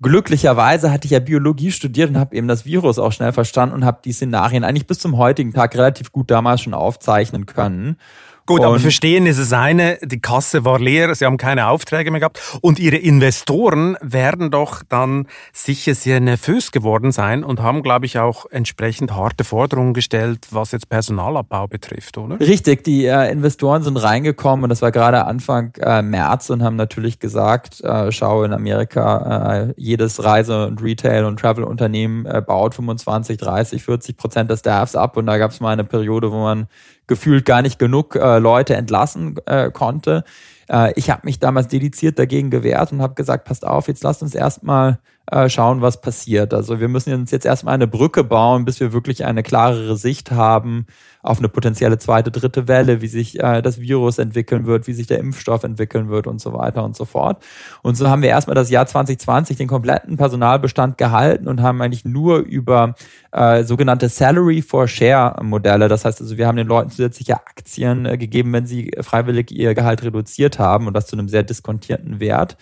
glücklicherweise hatte ich ja Biologie studiert und habe eben das Virus auch schnell verstanden und habe die Szenarien eigentlich bis zum heutigen Tag relativ gut damals schon aufzeichnen können. Gut, aber verstehen ist es eine, die Kasse war leer, sie haben keine Aufträge mehr gehabt. Und ihre Investoren werden doch dann sicher sehr nervös geworden sein und haben, glaube ich, auch entsprechend harte Forderungen gestellt, was jetzt Personalabbau betrifft, oder? Richtig, die äh, Investoren sind reingekommen und das war gerade Anfang äh, März und haben natürlich gesagt, äh, schau in Amerika, äh, jedes Reise- und Retail- und Travel-Unternehmen äh, baut 25, 30, 40 Prozent des Staffs ab. Und da gab es mal eine Periode, wo man gefühlt gar nicht genug äh, Leute entlassen äh, konnte. Äh, ich habe mich damals dediziert dagegen gewehrt und habe gesagt, passt auf, jetzt lasst uns erstmal äh, schauen, was passiert. Also wir müssen uns jetzt erstmal eine Brücke bauen, bis wir wirklich eine klarere Sicht haben auf eine potenzielle zweite, dritte Welle, wie sich äh, das Virus entwickeln wird, wie sich der Impfstoff entwickeln wird und so weiter und so fort. Und so haben wir erstmal das Jahr 2020 den kompletten Personalbestand gehalten und haben eigentlich nur über äh, sogenannte Salary for Share Modelle, das heißt also, wir haben den Leuten zusätzliche Aktien äh, gegeben, wenn sie freiwillig ihr Gehalt reduziert haben und das zu einem sehr diskontierten Wert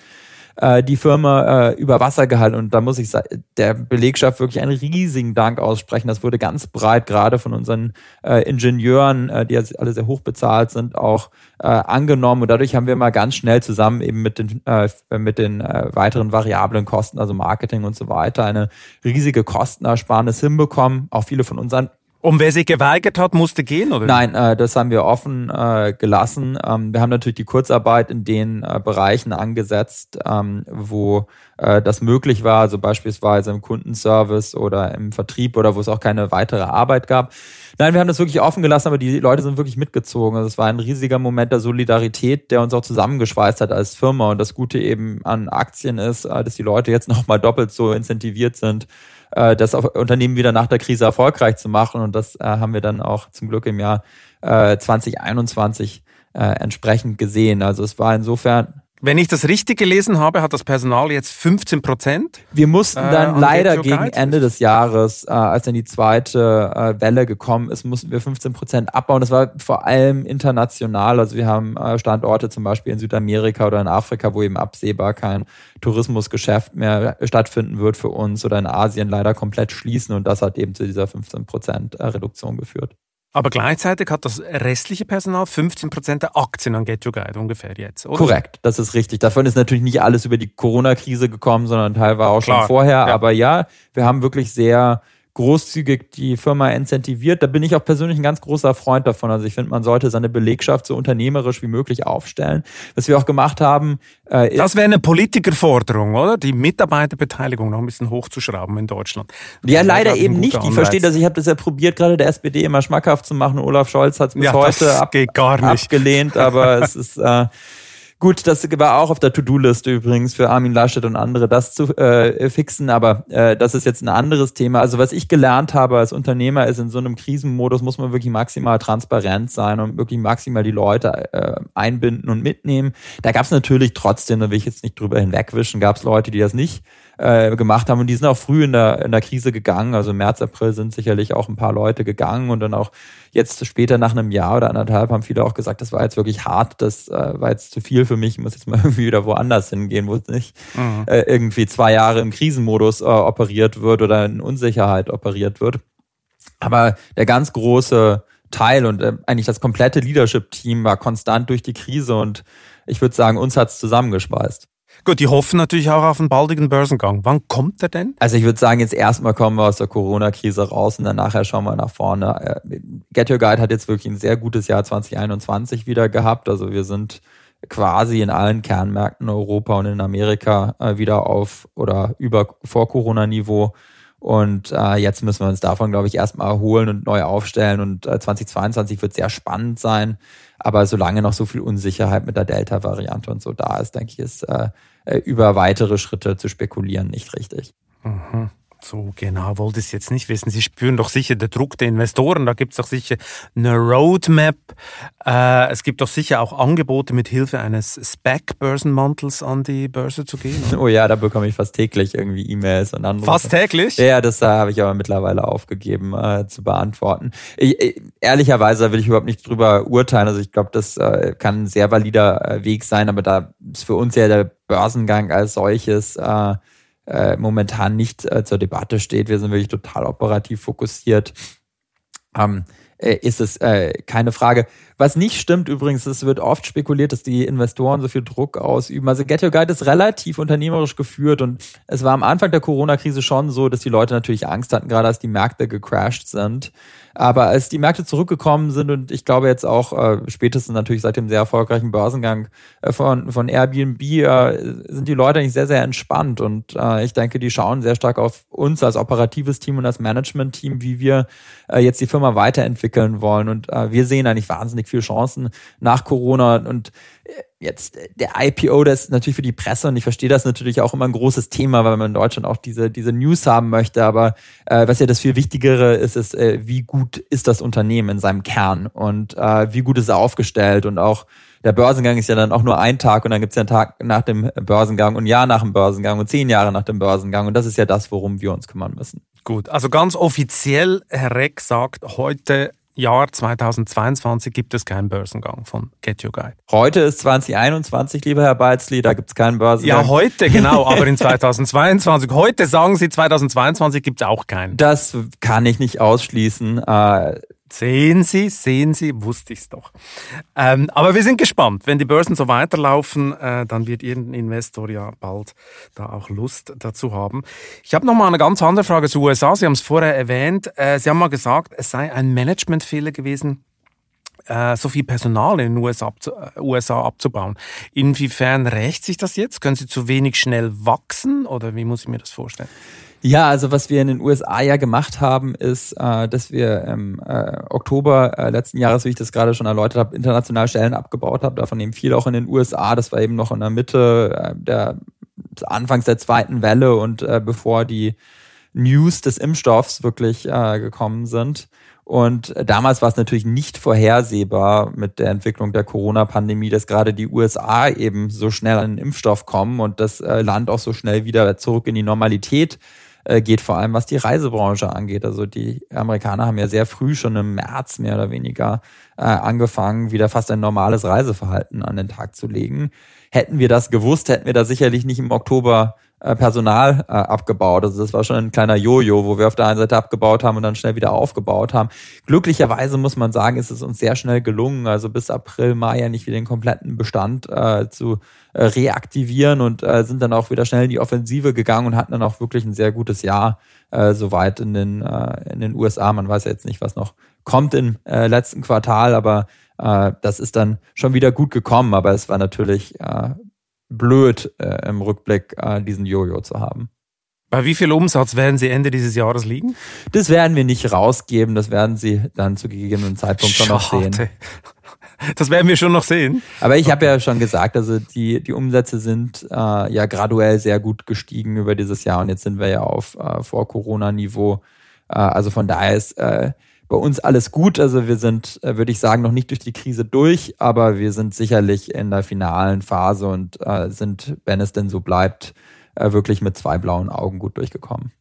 äh, die Firma äh, über Wasser gehalten. Und da muss ich der Belegschaft wirklich einen riesigen Dank aussprechen. Das wurde ganz breit, gerade von unseren äh, Ingenieuren, äh, die alle sehr hoch bezahlt sind, auch äh, angenommen. Und dadurch haben wir mal ganz schnell zusammen eben mit den, äh, mit den äh, weiteren variablen Kosten, also Marketing und so weiter, eine riesige Kostenersparnis hinbekommen. Auch viele von unseren Und wer sich geweigert hat, musste gehen, oder? Nein, äh, das haben wir offen äh, gelassen. Ähm, wir haben natürlich die Kurzarbeit in den äh, Bereichen angesetzt, ähm, wo äh, das möglich war, also beispielsweise im Kundenservice oder im Vertrieb oder wo es auch keine weitere Arbeit gab. Nein, wir haben das wirklich offen gelassen, aber die Leute sind wirklich mitgezogen. Also es war ein riesiger Moment der Solidarität, der uns auch zusammengeschweißt hat als Firma. Und das Gute eben an Aktien ist, äh, dass die Leute jetzt nochmal doppelt so incentiviert sind äh, das Unternehmen wieder nach der Krise erfolgreich zu machen. Und das äh, haben wir dann auch zum Glück im Jahr äh, 2021 äh, entsprechend gesehen. Also es war insofern wenn ich das richtig gelesen habe, hat das Personal jetzt 15 Prozent. Wir mussten dann äh, leider gegen Ende des Jahres, äh, als dann die zweite äh, Welle gekommen ist, mussten wir 15 Prozent abbauen. Das war vor allem international. Also wir haben äh, Standorte zum Beispiel in Südamerika oder in Afrika, wo eben absehbar kein Tourismusgeschäft mehr stattfinden wird für uns oder in Asien leider komplett schließen. Und das hat eben zu dieser 15 Prozent äh, Reduktion geführt. Aber gleichzeitig hat das restliche Personal 15 Prozent der Aktien an Get Your Guide ungefähr jetzt, oder? Korrekt, das ist richtig. Davon ist natürlich nicht alles über die Corona-Krise gekommen, sondern Teil war auch Klar, schon vorher. Ja. Aber ja, wir haben wirklich sehr großzügig die Firma incentiviert. Da bin ich auch persönlich ein ganz großer Freund davon. Also ich finde, man sollte seine Belegschaft so unternehmerisch wie möglich aufstellen. Was wir auch gemacht haben. Äh, das wäre eine Politikerforderung, oder? Die Mitarbeiterbeteiligung noch ein bisschen hochzuschrauben in Deutschland. Ja, leider eben nicht. Ich verstehe das. Ich habe das ja probiert, gerade der SPD immer schmackhaft zu machen. Olaf Scholz hat es bis ja, heute ab abgelehnt, aber es ist. Äh, Gut, das war auch auf der To-Do-Liste übrigens für Armin Laschet und andere, das zu äh, fixen, aber äh, das ist jetzt ein anderes Thema. Also was ich gelernt habe als Unternehmer ist, in so einem Krisenmodus muss man wirklich maximal transparent sein und wirklich maximal die Leute äh, einbinden und mitnehmen. Da gab es natürlich trotzdem, da will ich jetzt nicht drüber hinwegwischen, gab es Leute, die das nicht äh, gemacht haben. Und die sind auch früh in der, in der Krise gegangen. Also im März, April sind sicherlich auch ein paar Leute gegangen und dann auch jetzt später nach einem Jahr oder anderthalb haben viele auch gesagt, das war jetzt wirklich hart, das äh, war jetzt zu viel für mich, ich muss jetzt mal irgendwie wieder woanders hingehen, wo es nicht mhm. äh, irgendwie zwei Jahre im Krisenmodus äh, operiert wird oder in Unsicherheit operiert wird. Aber der ganz große Teil und äh, eigentlich das komplette Leadership-Team war konstant durch die Krise und ich würde sagen, uns hat's zusammengespeist. Gut, die hoffen natürlich auch auf einen baldigen Börsengang. Wann kommt der denn? Also ich würde sagen, jetzt erstmal kommen wir aus der Corona-Krise raus und dann nachher schauen wir nach vorne. Äh, Get Your Guide hat jetzt wirklich ein sehr gutes Jahr 2021 wieder gehabt. Also wir sind quasi in allen Kernmärkten in Europa und in Amerika äh, wieder auf oder über Vor-Corona-Niveau. Und äh, jetzt müssen wir uns davon, glaube ich, erstmal erholen und neu aufstellen. Und äh, 2022 wird sehr spannend sein. Aber solange noch so viel Unsicherheit mit der Delta-Variante und so da ist, denke ich, ist äh, über weitere Schritte zu spekulieren nicht richtig. Mhm. So genau wollte ich es jetzt nicht wissen. Sie spüren doch sicher den Druck der Investoren. Da gibt es doch sicher eine Roadmap. Äh, es gibt doch sicher auch Angebote mit Hilfe eines Spec-Börsenmantels an die Börse zu gehen. Oder? Oh ja, da bekomme ich fast täglich irgendwie E-Mails und Anrufe. Fast täglich? Ja, das äh, habe ich aber mittlerweile aufgegeben äh, zu beantworten. Ich, ich, ehrlicherweise will ich überhaupt nicht drüber urteilen. Also ich glaube, das äh, kann ein sehr valider äh, Weg sein, aber da ist für uns ja der Börsengang als solches äh, äh, momentan nicht äh, zur Debatte steht. Wir sind wirklich total operativ fokussiert. Ähm, äh, ist es äh, keine Frage. Was nicht stimmt übrigens, es wird oft spekuliert, dass die Investoren so viel Druck ausüben. Also Get Your Guide ist relativ unternehmerisch geführt und es war am Anfang der Corona-Krise schon so, dass die Leute natürlich Angst hatten, gerade als die Märkte gecrashed sind. Aber als die Märkte zurückgekommen sind und ich glaube jetzt auch äh, spätestens natürlich seit dem sehr erfolgreichen Börsengang äh, von, von Airbnb äh, sind die Leute eigentlich sehr, sehr entspannt. Und äh, ich denke, die schauen sehr stark auf uns als operatives Team und als Management-Team, wie wir äh, jetzt die Firma weiterentwickeln wollen. Und äh, wir sehen eigentlich wahnsinnig viele Chancen nach Corona. Und jetzt äh, der IPO, das ist natürlich für die Presse und ich verstehe das natürlich auch immer ein großes Thema, weil man in Deutschland auch diese, diese News haben möchte. Aber äh, was ja das viel Wichtigere ist, ist, äh, wie gut ist das Unternehmen in seinem Kern und äh, wie gut ist er aufgestellt und auch der Börsengang ist ja dann auch nur ein Tag und dann gibt es ja einen Tag nach dem Börsengang und ein Jahr nach dem Börsengang und zehn Jahre nach dem Börsengang und das ist ja das, worum wir uns kümmern müssen. Gut, also ganz offiziell, Herr Reck sagt heute Jahr 2022 gibt es keinen Börsengang von Get Your Guide. Heute ist 2021, lieber Herr Beizli, da gibt es keinen Börsengang. Ja, heute, genau, aber in 2022. Heute sagen Sie, 2022 gibt es auch keinen. Das kann ich nicht ausschließen. Sehen Sie, sehen Sie, wusste ich's doch. Ähm, aber wir sind gespannt. Wenn die Börsen so weiterlaufen, äh, dann wird irgendein Investor ja bald da auch Lust dazu haben. Ich habe noch mal eine ganz andere Frage zu USA. Sie haben es vorher erwähnt. Äh, Sie haben mal gesagt, es sei ein Managementfehler gewesen, äh, so viel Personal in den USA, abzu äh, USA abzubauen. Inwiefern rächt sich das jetzt? Können Sie zu wenig schnell wachsen oder wie muss ich mir das vorstellen? Ja, also was wir in den USA ja gemacht haben, ist, äh, dass wir im äh, Oktober äh, letzten Jahres, wie ich das gerade schon erläutert habe, international Stellen abgebaut haben. Davon eben viel auch in den USA. Das war eben noch in der Mitte äh, der Anfangs der zweiten Welle und äh, bevor die News des Impfstoffs wirklich äh, gekommen sind. Und damals war es natürlich nicht vorhersehbar mit der Entwicklung der Corona-Pandemie, dass gerade die USA eben so schnell an den Impfstoff kommen und das äh, Land auch so schnell wieder zurück in die Normalität äh, geht, vor allem was die Reisebranche angeht. Also die Amerikaner haben ja sehr früh schon im März mehr oder weniger äh, angefangen, wieder fast ein normales Reiseverhalten an den Tag zu legen. Hätten wir das gewusst, hätten wir da sicherlich nicht im Oktober Personal äh, abgebaut. Also das war schon ein kleiner Jojo, wo wir auf der einen Seite abgebaut haben und dann schnell wieder aufgebaut haben. Glücklicherweise muss man sagen, ist es uns sehr schnell gelungen, also bis April, Mai ja nicht wieder den kompletten Bestand äh, zu äh, reaktivieren und äh, sind dann auch wieder schnell in die Offensive gegangen und hatten dann auch wirklich ein sehr gutes Jahr äh, soweit in den, äh, in den USA. Man weiß ja jetzt nicht, was noch kommt im äh, letzten Quartal, aber äh, das ist dann schon wieder gut gekommen, aber es war natürlich äh, blöd äh, im Rückblick äh, diesen Jojo zu haben. Bei wie viel Umsatz werden Sie Ende dieses Jahres liegen? Das werden wir nicht rausgeben, das werden Sie dann zu gegebenen Zeitpunkt schon noch sehen. Das werden wir schon noch sehen. Aber ich habe ja schon gesagt, also die, die Umsätze sind äh, ja graduell sehr gut gestiegen über dieses Jahr und jetzt sind wir ja auf äh, Vor-Corona-Niveau. Äh, also von daher ist äh, bei uns alles gut. Also wir sind, äh, würde ich sagen, noch nicht durch die Krise durch, aber wir sind sicherlich in der finalen Phase und äh, sind, wenn es denn so bleibt, äh, wirklich mit zwei blauen Augen gut durchgekommen.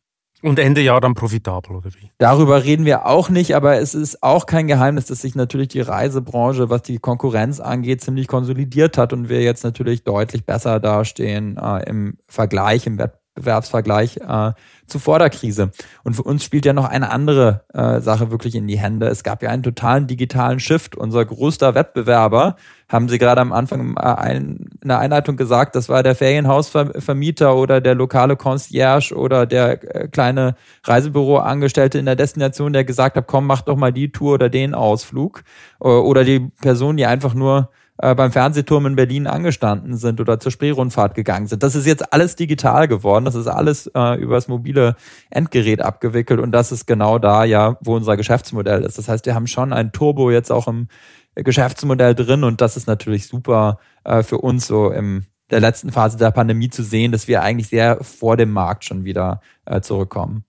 Und Ende Jahr dann profitabel, oder wie? Darüber reden wir auch nicht, aber es ist auch kein Geheimnis, dass sich natürlich die Reisebranche, was die Konkurrenz angeht, ziemlich konsolidiert hat und wir jetzt natürlich deutlich besser dastehen äh, im Vergleich, im Wettbewerb Wettbewerbsvergleich äh, zuvor der Krise. Und für uns spielt ja noch eine andere äh, Sache wirklich in die Hände. Es gab ja einen totalen digitalen Shift. Unser größter Wettbewerber, haben Sie gerade am Anfang äh, in der Einleitung gesagt, das war der Ferienhausvermieter oder der lokale Concierge oder der äh, kleine Reisebüroangestellte in der Destination, der gesagt hat, komm, mach doch mal die Tour oder den Ausflug. Oder die Person, die einfach nur äh, beim Fernsehturm in Berlin angestanden sind oder zur Spreerundfahrt gegangen sind. Das ist jetzt alles digital geworden. Das ist alles äh, über das mobile Endgerät abgewickelt und das ist genau da ja, wo unser Geschäftsmodell ist. Das heißt, wir haben schon ein Turbo jetzt auch im Geschäftsmodell drin und das ist natürlich super äh, für uns so im der letzten Phase der Pandemie zu sehen, dass wir eigentlich sehr vor dem Markt schon wieder äh, zurückkommen.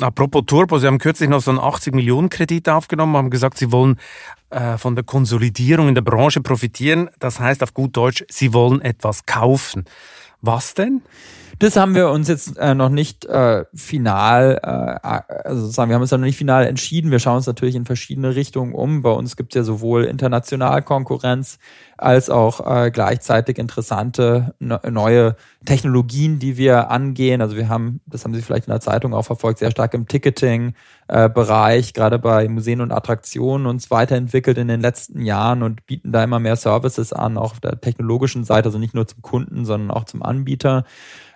Apropos Turbo, Sie haben kürzlich noch so einen 80 Millionen Kredit aufgenommen, haben gesagt, Sie wollen von der Konsolidierung in der Branche profitieren. Das heißt auf gut Deutsch, Sie wollen etwas kaufen. Was denn? Das haben wir uns jetzt äh, noch nicht äh, final, äh, also sozusagen, wir haben uns noch nicht final entschieden. Wir schauen uns natürlich in verschiedene Richtungen um. Bei uns gibt es ja sowohl international Konkurrenz als auch äh, gleichzeitig interessante ne, neue Technologien, die wir angehen. Also wir haben, das haben Sie vielleicht in der Zeitung auch verfolgt, sehr stark im Ticketing-Bereich, äh, gerade bei Museen und Attraktionen uns weiterentwickelt in den letzten Jahren und bieten da immer mehr Services an, auch auf der technologischen Seite, also nicht nur zum Kunden, sondern auch zum Anbieter.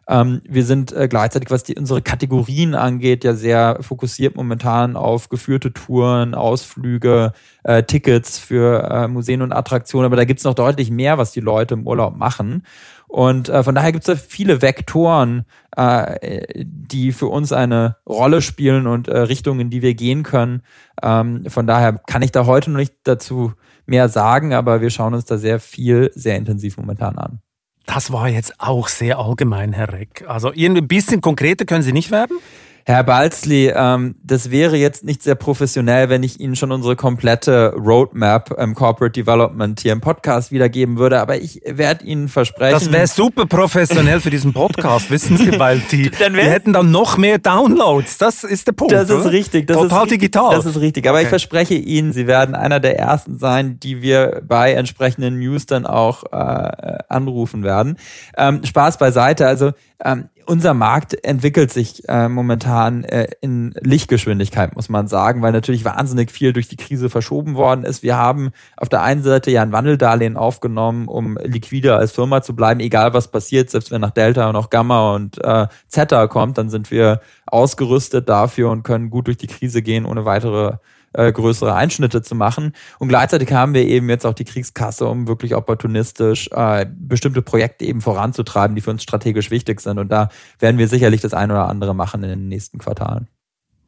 Ähm, wir sind äh, gleichzeitig, was die, unsere Kategorien angeht, ja sehr fokussiert momentan auf geführte Touren, Ausflüge, äh, Tickets für äh, Museen und Attraktionen. Aber da gibt's noch deutlich mehr, was die Leute im Urlaub machen. Und äh, von daher gibt's da viele Vektoren, äh, die für uns eine Rolle spielen und äh, Richtungen, in die wir gehen können. Ähm, von daher kann ich da heute noch nicht dazu mehr sagen, aber wir schauen uns da sehr viel, sehr intensiv momentan an. Das war jetzt auch sehr allgemein, Herr Reck. Also irgendwie ein bisschen konkreter können Sie nicht werden? Herr Balzli, ähm, das wäre jetzt nicht sehr professionell, wenn ich Ihnen schon unsere komplette Roadmap im Corporate Development hier im Podcast wiedergeben würde, aber ich werde Ihnen versprechen. Das wäre super professionell für diesen Podcast, wissen Sie, weil die, die hätten dann noch mehr Downloads. Das ist der Punkt. Das ist richtig. Das Total ist, digital. Das ist richtig. Aber okay. ich verspreche Ihnen, Sie werden einer der ersten sein, die wir bei entsprechenden News dann auch äh, anrufen werden. Ähm, Spaß beiseite. Also ähm, unser Markt entwickelt sich äh, momentan äh, in Lichtgeschwindigkeit, muss man sagen, weil natürlich wahnsinnig viel durch die Krise verschoben worden ist. Wir haben auf der einen Seite ja ein Wandeldarlehen aufgenommen, um liquider als Firma zu bleiben, egal was passiert, selbst wenn nach Delta und auch Gamma und äh, Zeta kommt, dann sind wir ausgerüstet dafür und können gut durch die Krise gehen, ohne weitere äh, größere Einschnitte zu machen. Und gleichzeitig haben wir eben jetzt auch die Kriegskasse, um wirklich opportunistisch äh, bestimmte Projekte eben voranzutreiben, die für uns strategisch wichtig sind. Und da werden wir sicherlich das eine oder andere machen in den nächsten Quartalen.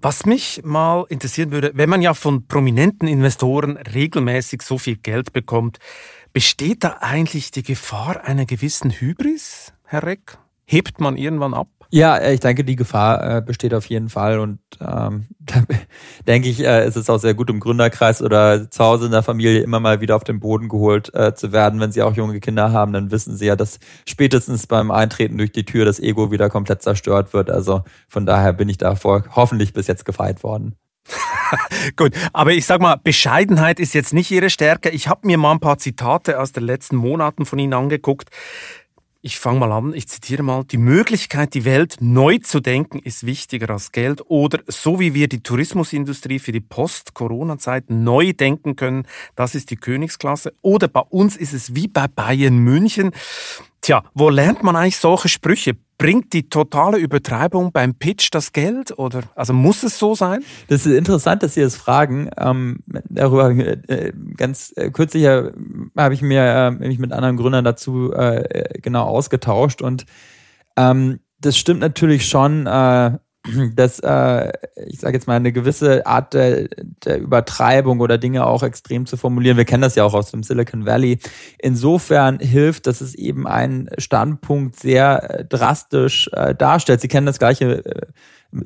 Was mich mal interessieren würde, wenn man ja von prominenten Investoren regelmäßig so viel Geld bekommt, besteht da eigentlich die Gefahr einer gewissen Hybris, Herr Reck? Hebt man irgendwann ab? Ja, äh, ich denke, die Gefahr äh, besteht auf jeden Fall und ähm, da denke ich, äh, ist es auch sehr gut im Gründerkreis oder zu Hause in der Familie immer mal wieder auf den Boden geholt äh, zu werden. Wenn sie auch junge Kinder haben, dann wissen sie ja, dass spätestens beim Eintreten durch die Tür das Ego wieder komplett zerstört wird. Also von daher bin ich davor hoffentlich bis jetzt gefeit worden. Gut, aber ich sag mal, Bescheidenheit ist jetzt nicht Ihre Stärke. Ich habe mir mal ein paar Zitate aus den letzten Monaten von Ihnen angeguckt. Ich fange mal an, ich zitiere mal, die Möglichkeit, die Welt neu zu denken, ist wichtiger als Geld. Oder so wie wir die Tourismusindustrie für die Post-Corona-Zeit neu denken können, das ist die Königsklasse. Oder bei uns ist es wie bei Bayern München. Tja, wo lernt man eigentlich solche Sprüche? Bringt die totale Übertreibung beim Pitch das Geld oder also muss es so sein? Das ist interessant, dass Sie das fragen. Ähm, darüber äh, ganz äh, kürzlich äh, habe ich mir äh, mich mit anderen Gründern dazu äh, genau ausgetauscht und ähm, das stimmt natürlich schon. Äh, dass, äh, ich sage jetzt mal, eine gewisse Art der, der Übertreibung oder Dinge auch extrem zu formulieren. Wir kennen das ja auch aus dem Silicon Valley. Insofern hilft, dass es eben einen Standpunkt sehr äh, drastisch äh, darstellt. Sie kennen das gleiche äh,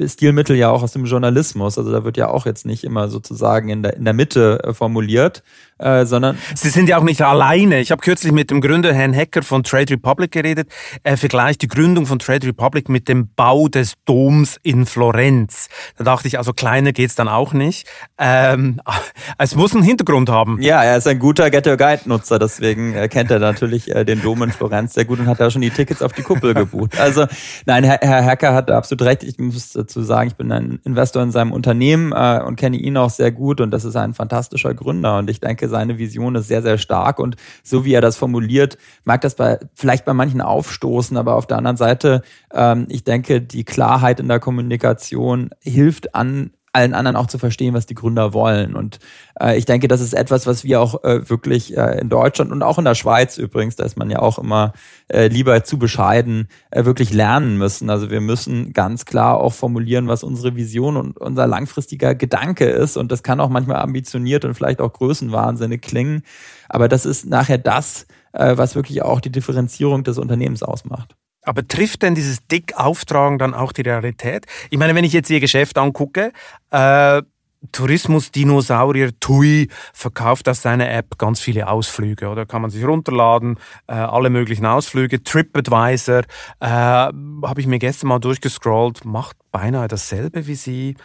Stilmittel ja auch aus dem Journalismus. Also da wird ja auch jetzt nicht immer sozusagen in der, in der Mitte äh, formuliert, äh, sondern. Sie sind ja auch nicht alleine. Ich habe kürzlich mit dem Gründer Herrn Hecker von Trade Republic geredet. Er vergleicht die Gründung von Trade Republic mit dem Bau des Doms in Florenz. Da dachte ich, also kleiner geht's dann auch nicht. Ähm, es muss einen Hintergrund haben. Ja, er ist ein guter Get Your Guide Nutzer, deswegen äh, kennt er natürlich äh, den Dom in Florenz sehr gut und hat da schon die Tickets auf die Kuppel gebucht. Also nein, Herr, Herr Hecker hat absolut recht. Ich muss dazu sagen, ich bin ein Investor in seinem Unternehmen äh, und kenne ihn auch sehr gut und das ist ein fantastischer Gründer. Und ich denke, seine Vision ist sehr, sehr stark. Und so wie er das formuliert, mag das bei, vielleicht bei manchen aufstoßen, aber auf der anderen Seite, ähm, ich denke, die Klarheit in der Kommunikation hilft an allen anderen auch zu verstehen, was die Gründer wollen. Und äh, ich denke, das ist etwas, was wir auch äh, wirklich äh, in Deutschland und auch in der Schweiz übrigens, da ist man ja auch immer äh, lieber zu bescheiden, äh, wirklich lernen müssen. Also wir müssen ganz klar auch formulieren, was unsere Vision und unser langfristiger Gedanke ist. Und das kann auch manchmal ambitioniert und vielleicht auch größenwahnsinnig klingen. Aber das ist nachher das, äh, was wirklich auch die Differenzierung des Unternehmens ausmacht. Aber trifft denn dieses Dick-Auftragen dann auch die Realität? Ich meine, wenn ich jetzt Ihr Geschäft angucke, äh, Tourismus-Dinosaurier TUI verkauft auf seiner App ganz viele Ausflüge, oder? Kann man sich runterladen, äh, alle möglichen Ausflüge. TripAdvisor, äh, habe ich mir gestern mal durchgescrollt, macht beinahe dasselbe wie Sie.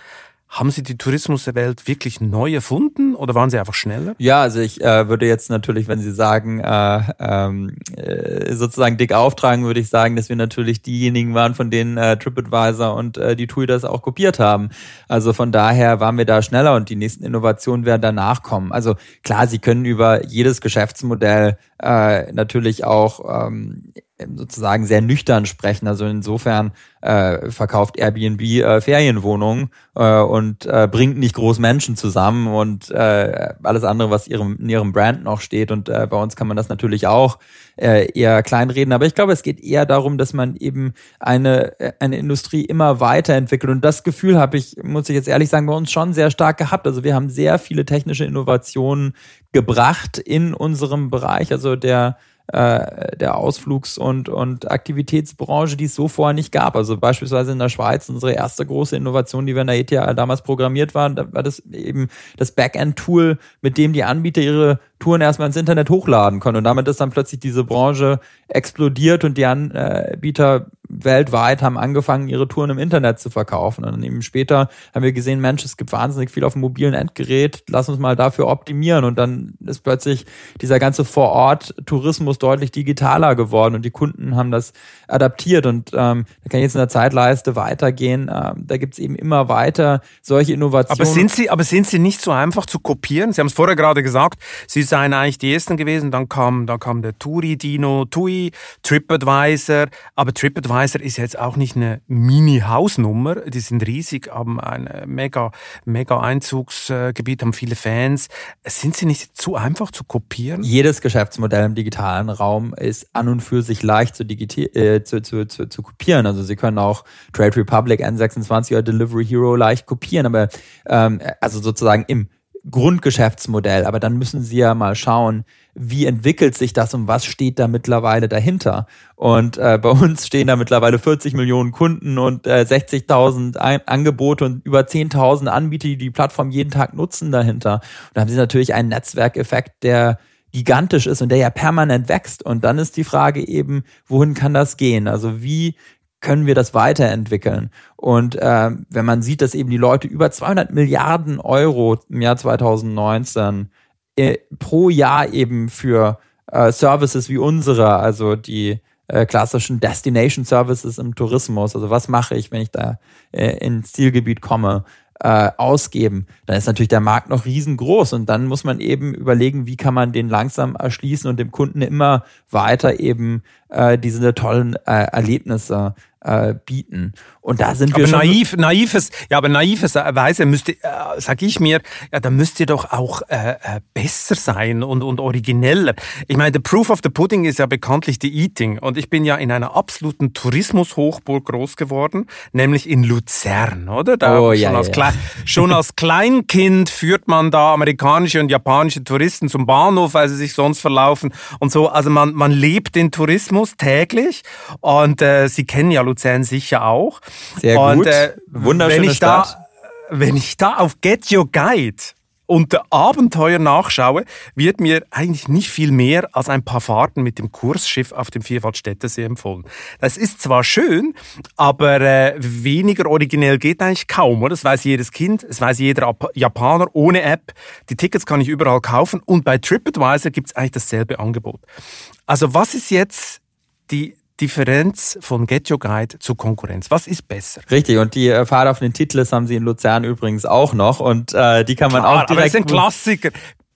Haben Sie die Tourismuswelt wirklich neu erfunden oder waren Sie einfach schneller? Ja, also ich äh, würde jetzt natürlich, wenn Sie sagen, äh, ähm, äh, sozusagen dick auftragen, würde ich sagen, dass wir natürlich diejenigen waren, von denen äh, TripAdvisor und äh, die TUI das auch kopiert haben. Also von daher waren wir da schneller und die nächsten Innovationen werden danach kommen. Also klar, Sie können über jedes Geschäftsmodell äh, natürlich auch ähm, sozusagen sehr nüchtern sprechen. Also insofern äh, verkauft Airbnb äh, Ferienwohnungen äh, und äh, bringt nicht groß Menschen zusammen und äh, alles andere, was ihrem, in ihrem Brand noch steht. Und äh, bei uns kann man das natürlich auch äh, eher kleinreden. Aber ich glaube, es geht eher darum, dass man eben eine, eine Industrie immer weiterentwickelt. Und das Gefühl habe ich, muss ich jetzt ehrlich sagen, bei uns schon sehr stark gehabt. Also wir haben sehr viele technische Innovationen gebracht in unserem Bereich. Also der äh, der Ausflugs- und, und Aktivitätsbranche, die es so vorher nicht gab. Also beispielsweise in der Schweiz, unsere erste große Innovation, die wir in der ETH damals programmiert waren, da war das eben das Backend-Tool, mit dem die Anbieter ihre Touren erstmal ins Internet hochladen können. Und damit ist dann plötzlich diese Branche explodiert und die Anbieter weltweit haben angefangen, ihre Touren im Internet zu verkaufen. Und dann eben später haben wir gesehen, Mensch, es gibt wahnsinnig viel auf dem mobilen Endgerät, lass uns mal dafür optimieren. Und dann ist plötzlich dieser ganze Vor-Ort-Tourismus deutlich digitaler geworden und die Kunden haben das adaptiert. Und ähm, da kann ich jetzt in der Zeitleiste weitergehen. Ähm, da gibt's eben immer weiter solche Innovationen. Aber sind sie, aber sind sie nicht so einfach zu kopieren? Sie haben es vorher gerade gesagt, sie seien eigentlich die ersten gewesen, dann kam, dann kam der Turi Dino, TUI, TripAdvisor, aber TripAdvisor ist jetzt auch nicht eine Mini-Hausnummer, die sind riesig, haben ein mega, mega Einzugsgebiet, haben viele Fans. Sind sie nicht zu einfach zu kopieren? Jedes Geschäftsmodell im digitalen Raum ist an und für sich leicht zu, äh, zu, zu, zu, zu kopieren. Also Sie können auch Trade Republic, N26 oder Delivery Hero leicht kopieren, aber ähm, also sozusagen im Grundgeschäftsmodell. Aber dann müssen Sie ja mal schauen, wie entwickelt sich das und was steht da mittlerweile dahinter. Und äh, bei uns stehen da mittlerweile 40 Millionen Kunden und äh, 60.000 Angebote und über 10.000 Anbieter, die die Plattform jeden Tag nutzen dahinter. Und da haben Sie natürlich einen Netzwerkeffekt, der gigantisch ist und der ja permanent wächst. Und dann ist die Frage eben, wohin kann das gehen? Also wie können wir das weiterentwickeln? Und äh, wenn man sieht, dass eben die Leute über 200 Milliarden Euro im Jahr 2019 äh, pro Jahr eben für äh, Services wie unsere, also die äh, klassischen Destination Services im Tourismus, also was mache ich, wenn ich da äh, ins Zielgebiet komme, äh, ausgeben, dann ist natürlich der Markt noch riesengroß und dann muss man eben überlegen, wie kann man den langsam erschließen und dem Kunden immer weiter eben äh, diese tollen äh, Erlebnisse äh, bieten. Und da sind wir aber schon naiv, naives, ja, aber naives Weise müsste, äh, sag ich mir, ja, da müsst ihr doch auch äh, äh, besser sein und und origineller. Ich meine, the proof of the pudding ist ja bekanntlich the eating. Und ich bin ja in einer absoluten Tourismushochburg groß geworden, nämlich in Luzern, oder? Da oh, schon, ja, als ja. schon als Kleinkind führt man da amerikanische und japanische Touristen zum Bahnhof, weil sie sich sonst verlaufen und so. Also man man lebt den Tourismus täglich und äh, Sie kennen ja Luzern sicher auch. Sehr und, gut. Äh, Wunderschöne wenn ich Stadt. Da, wenn ich da auf Get Your Guide unter Abenteuer nachschaue, wird mir eigentlich nicht viel mehr als ein paar Fahrten mit dem Kursschiff auf dem Vierwaldstättersee empfohlen. Das ist zwar schön, aber äh, weniger originell geht eigentlich kaum, oder? Das weiß jedes Kind, das weiß jeder Japaner ohne App. Die Tickets kann ich überall kaufen und bei TripAdvisor gibt es eigentlich dasselbe Angebot. Also was ist jetzt die Differenz von Get Your Guide zur Konkurrenz? Was ist besser? Richtig, und die äh, Fahrt auf den Titles haben sie in Luzern übrigens auch noch und äh, die kann man Klar, auch direkt... Aber das ist ein Klassiker.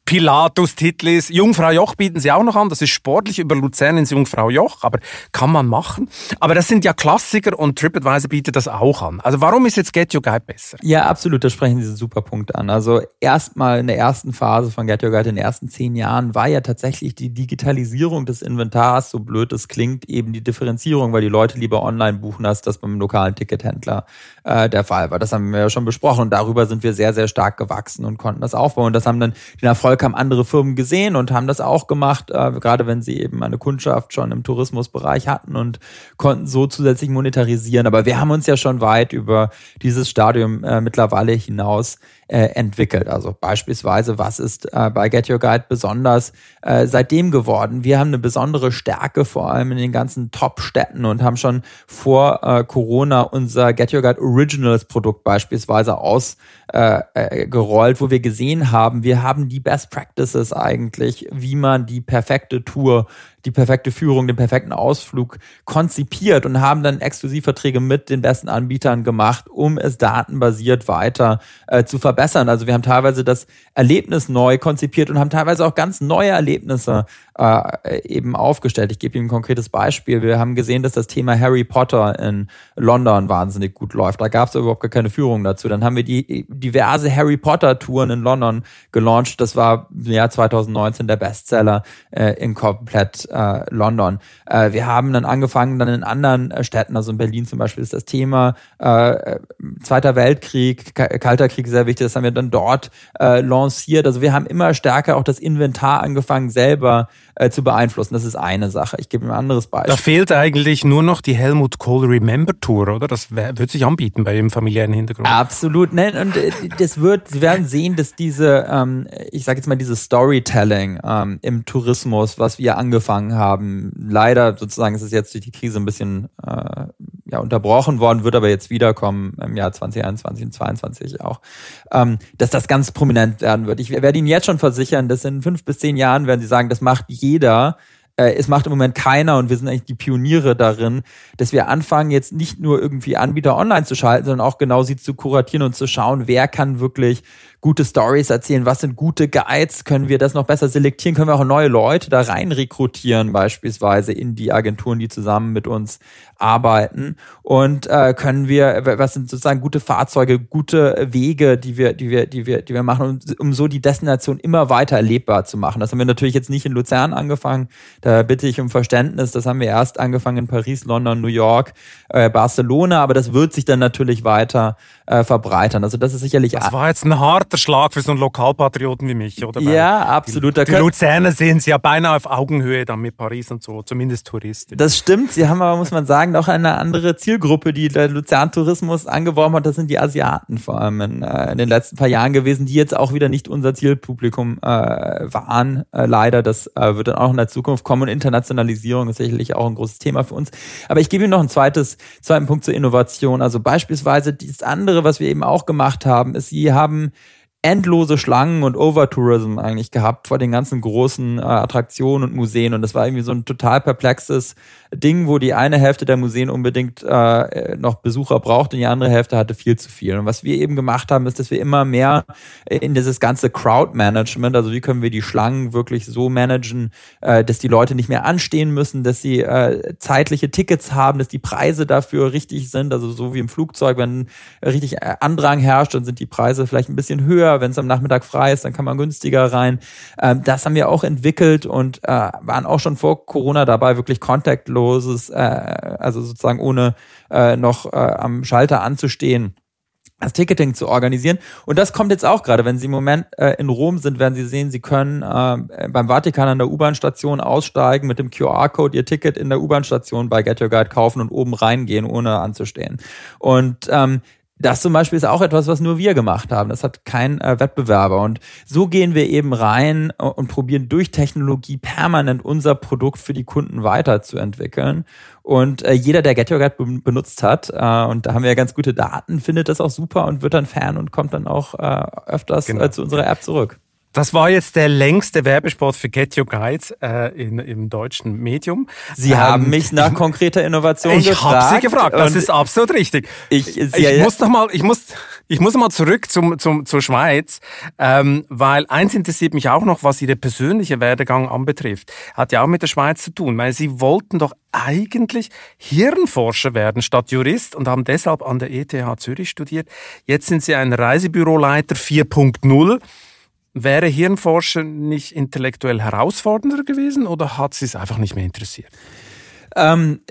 Pilatus, Titlis, Jungfrau Joch bieten sie auch noch an. Das ist sportlich über Luzern ins Jungfrau Joch, aber kann man machen. Aber das sind ja Klassiker und TripAdvisor bietet das auch an. Also warum ist jetzt Get Your Guide besser? Ja, absolut, da sprechen Sie super Punkt an. Also erstmal in der ersten Phase von Get Your Guide, in den ersten zehn Jahren, war ja tatsächlich die Digitalisierung des Inventars, so blöd es klingt, eben die Differenzierung, weil die Leute lieber online buchen, als das beim lokalen Tickethändler äh, der Fall war. Das haben wir ja schon besprochen und darüber sind wir sehr, sehr stark gewachsen und konnten das aufbauen. Und das haben dann den Erfolg haben andere Firmen gesehen und haben das auch gemacht, äh, gerade wenn sie eben eine Kundschaft schon im Tourismusbereich hatten und konnten so zusätzlich monetarisieren. Aber wir haben uns ja schon weit über dieses Stadium äh, mittlerweile hinaus äh, entwickelt. Also beispielsweise, was ist äh, bei Get Your Guide besonders äh, seitdem geworden? Wir haben eine besondere Stärke vor allem in den ganzen Top-Städten und haben schon vor äh, Corona unser Get Your Guide Originals Produkt beispielsweise ausgerollt, äh, äh, wo wir gesehen haben, wir haben die Best Practices eigentlich, wie man die perfekte Tour die perfekte Führung, den perfekten Ausflug konzipiert und haben dann Exklusivverträge mit den besten Anbietern gemacht, um es datenbasiert weiter äh, zu verbessern. Also wir haben teilweise das Erlebnis neu konzipiert und haben teilweise auch ganz neue Erlebnisse äh, eben aufgestellt. Ich gebe Ihnen ein konkretes Beispiel. Wir haben gesehen, dass das Thema Harry Potter in London wahnsinnig gut läuft. Da gab es überhaupt gar keine Führung dazu. Dann haben wir die diverse Harry Potter Touren in London gelauncht. Das war im Jahr 2019 der Bestseller äh, in komplett äh, London. Äh, wir haben dann angefangen, dann in anderen äh, Städten, also in Berlin zum Beispiel ist das Thema äh, Zweiter Weltkrieg, Kalter Krieg sehr wichtig. Das haben wir dann dort äh, lanciert. Also wir haben immer stärker auch das Inventar angefangen, selber äh, zu beeinflussen. Das ist eine Sache. Ich gebe ein anderes Beispiel. Da fehlt eigentlich nur noch die Helmut Kohl Remember Tour, oder? Das wird sich anbieten bei Ihrem familiären Hintergrund. Absolut. Nein, und äh, das wird, Sie werden sehen, dass diese, ähm, ich sage jetzt mal, dieses Storytelling ähm, im Tourismus, was wir angefangen angefangen haben. Leider sozusagen ist es jetzt durch die Krise ein bisschen äh, ja, unterbrochen worden, wird aber jetzt wiederkommen im Jahr 2021 und 2022 auch, ähm, dass das ganz prominent werden wird. Ich werde Ihnen jetzt schon versichern, dass in fünf bis zehn Jahren werden Sie sagen, das macht jeder äh, es macht im Moment keiner und wir sind eigentlich die Pioniere darin, dass wir anfangen, jetzt nicht nur irgendwie Anbieter online zu schalten, sondern auch genau sie zu kuratieren und zu schauen, wer kann wirklich gute Stories erzählen, was sind gute Guides, können wir das noch besser selektieren, können wir auch neue Leute da rein rekrutieren, beispielsweise in die Agenturen, die zusammen mit uns arbeiten. Und äh, können wir, was sind sozusagen gute Fahrzeuge, gute Wege, die wir, die wir, die wir, die wir machen, um, um so die Destination immer weiter erlebbar zu machen. Das haben wir natürlich jetzt nicht in Luzern angefangen, da bitte ich um Verständnis, das haben wir erst angefangen in Paris, London, New York, äh, Barcelona, aber das wird sich dann natürlich weiter äh, verbreitern. Also das ist sicherlich. Das war jetzt ein harter Schlag für so einen Lokalpatrioten wie mich, oder? Ja, absolut. Die, die Luzerner sehen sie ja beinahe auf Augenhöhe dann mit Paris und so, zumindest Touristen. Das stimmt. Sie haben aber, muss man sagen, noch eine andere Zielgruppe, die der Luzern-Tourismus angeworben hat. Das sind die Asiaten vor allem in, äh, in, den letzten paar Jahren gewesen, die jetzt auch wieder nicht unser Zielpublikum äh, waren. Äh, leider, das äh, wird dann auch in der Zukunft kommen. Und Internationalisierung ist sicherlich auch ein großes Thema für uns. Aber ich gebe Ihnen noch ein zweites, zweiten Punkt zur Innovation. Also beispielsweise dieses andere andere, was wir eben auch gemacht haben, ist, sie haben endlose Schlangen und Overtourism eigentlich gehabt vor den ganzen großen äh, Attraktionen und Museen. Und das war irgendwie so ein total perplexes Ding, wo die eine Hälfte der Museen unbedingt äh, noch Besucher braucht und die andere Hälfte hatte viel zu viel. Und was wir eben gemacht haben, ist, dass wir immer mehr in dieses ganze Crowd-Management, also wie können wir die Schlangen wirklich so managen, äh, dass die Leute nicht mehr anstehen müssen, dass sie äh, zeitliche Tickets haben, dass die Preise dafür richtig sind, also so wie im Flugzeug, wenn richtig äh, Andrang herrscht, dann sind die Preise vielleicht ein bisschen höher. Wenn es am Nachmittag frei ist, dann kann man günstiger rein. Ähm, das haben wir auch entwickelt und äh, waren auch schon vor Corona dabei, wirklich Contact kostenloses, äh, also sozusagen ohne äh, noch äh, am Schalter anzustehen das Ticketing zu organisieren. Und das kommt jetzt auch gerade. Wenn Sie im Moment äh, in Rom sind, werden Sie sehen, Sie können äh, beim Vatikan an der U-Bahn-Station aussteigen, mit dem QR-Code Ihr Ticket in der U-Bahn-Station bei Get Your Guide kaufen und oben reingehen, ohne anzustehen. Und ähm, das zum Beispiel ist auch etwas, was nur wir gemacht haben. Das hat kein äh, Wettbewerber. Und so gehen wir eben rein und probieren durch Technologie permanent unser Produkt für die Kunden weiterzuentwickeln. Und äh, jeder, der Get Your Guide be benutzt hat, äh, und da haben wir ja ganz gute Daten, findet das auch super und wird dann Fan und kommt dann auch äh, öfters genau. äh, zu unserer App zurück. Das war jetzt der längste Werbespot für Get Your Guides äh, in, im deutschen Medium. Sie ähm, haben mich nach konkreter Innovation ich gefragt. Ich habe Sie gefragt, das ist absolut richtig. Ich, ich muss noch mal, ich muss, ich muss mal zurück zum, zum, zur Schweiz, ähm, weil eins interessiert mich auch noch, was Ihre persönliche Werdegang anbetrifft. Hat ja auch mit der Schweiz zu tun, weil Sie wollten doch eigentlich Hirnforscher werden statt Jurist und haben deshalb an der ETH Zürich studiert. Jetzt sind Sie ein Reisebüroleiter 4.0. Wäre Hirnforscher nicht intellektuell herausfordernder gewesen oder hat sie es einfach nicht mehr interessiert? Ähm,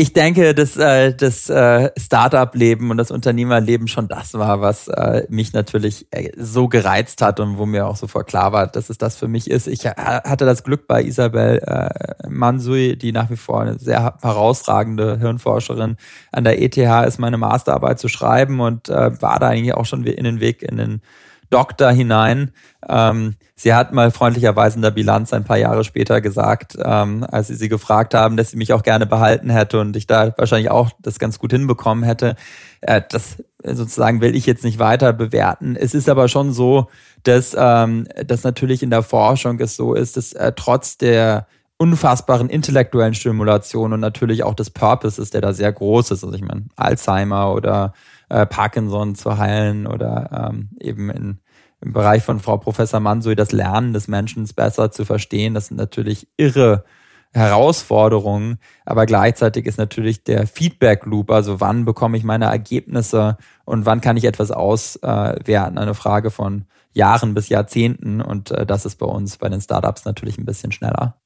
ich denke, dass äh, das äh, Startup-Leben und das Unternehmerleben schon das war, was äh, mich natürlich äh, so gereizt hat und wo mir auch sofort klar war, dass es das für mich ist. Ich hatte das Glück bei Isabel äh, Mansui, die nach wie vor eine sehr herausragende Hirnforscherin an der ETH ist, meine Masterarbeit zu schreiben und äh, war da eigentlich auch schon in den Weg in den Doktor hinein. Ähm, sie hat mal freundlicherweise in der Bilanz ein paar Jahre später gesagt, ähm, als sie sie gefragt haben, dass sie mich auch gerne behalten hätte und ich da wahrscheinlich auch das ganz gut hinbekommen hätte. Äh, das sozusagen will ich jetzt nicht weiter bewerten. Es ist aber schon so, dass ähm, das natürlich in der Forschung es so ist, dass äh, trotz der unfassbaren intellektuellen Stimulation und natürlich auch des Purposes, der da sehr groß ist. Also ich meine, Alzheimer oder äh, Parkinson zu heilen oder ähm, eben in, im Bereich von Frau Professor Mansui das Lernen des Menschen besser zu verstehen. Das sind natürlich irre Herausforderungen, aber gleichzeitig ist natürlich der Feedback Loop, also wann bekomme ich meine Ergebnisse und wann kann ich etwas auswerten, eine Frage von Jahren bis Jahrzehnten und äh, das ist bei uns bei den Startups natürlich ein bisschen schneller.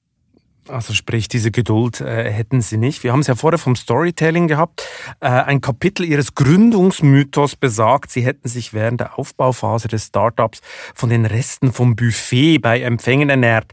Also sprich, diese Geduld äh, hätten Sie nicht. Wir haben es ja vorher vom Storytelling gehabt. Äh, ein Kapitel Ihres Gründungsmythos besagt, Sie hätten sich während der Aufbauphase des Startups von den Resten vom Buffet bei Empfängen ernährt.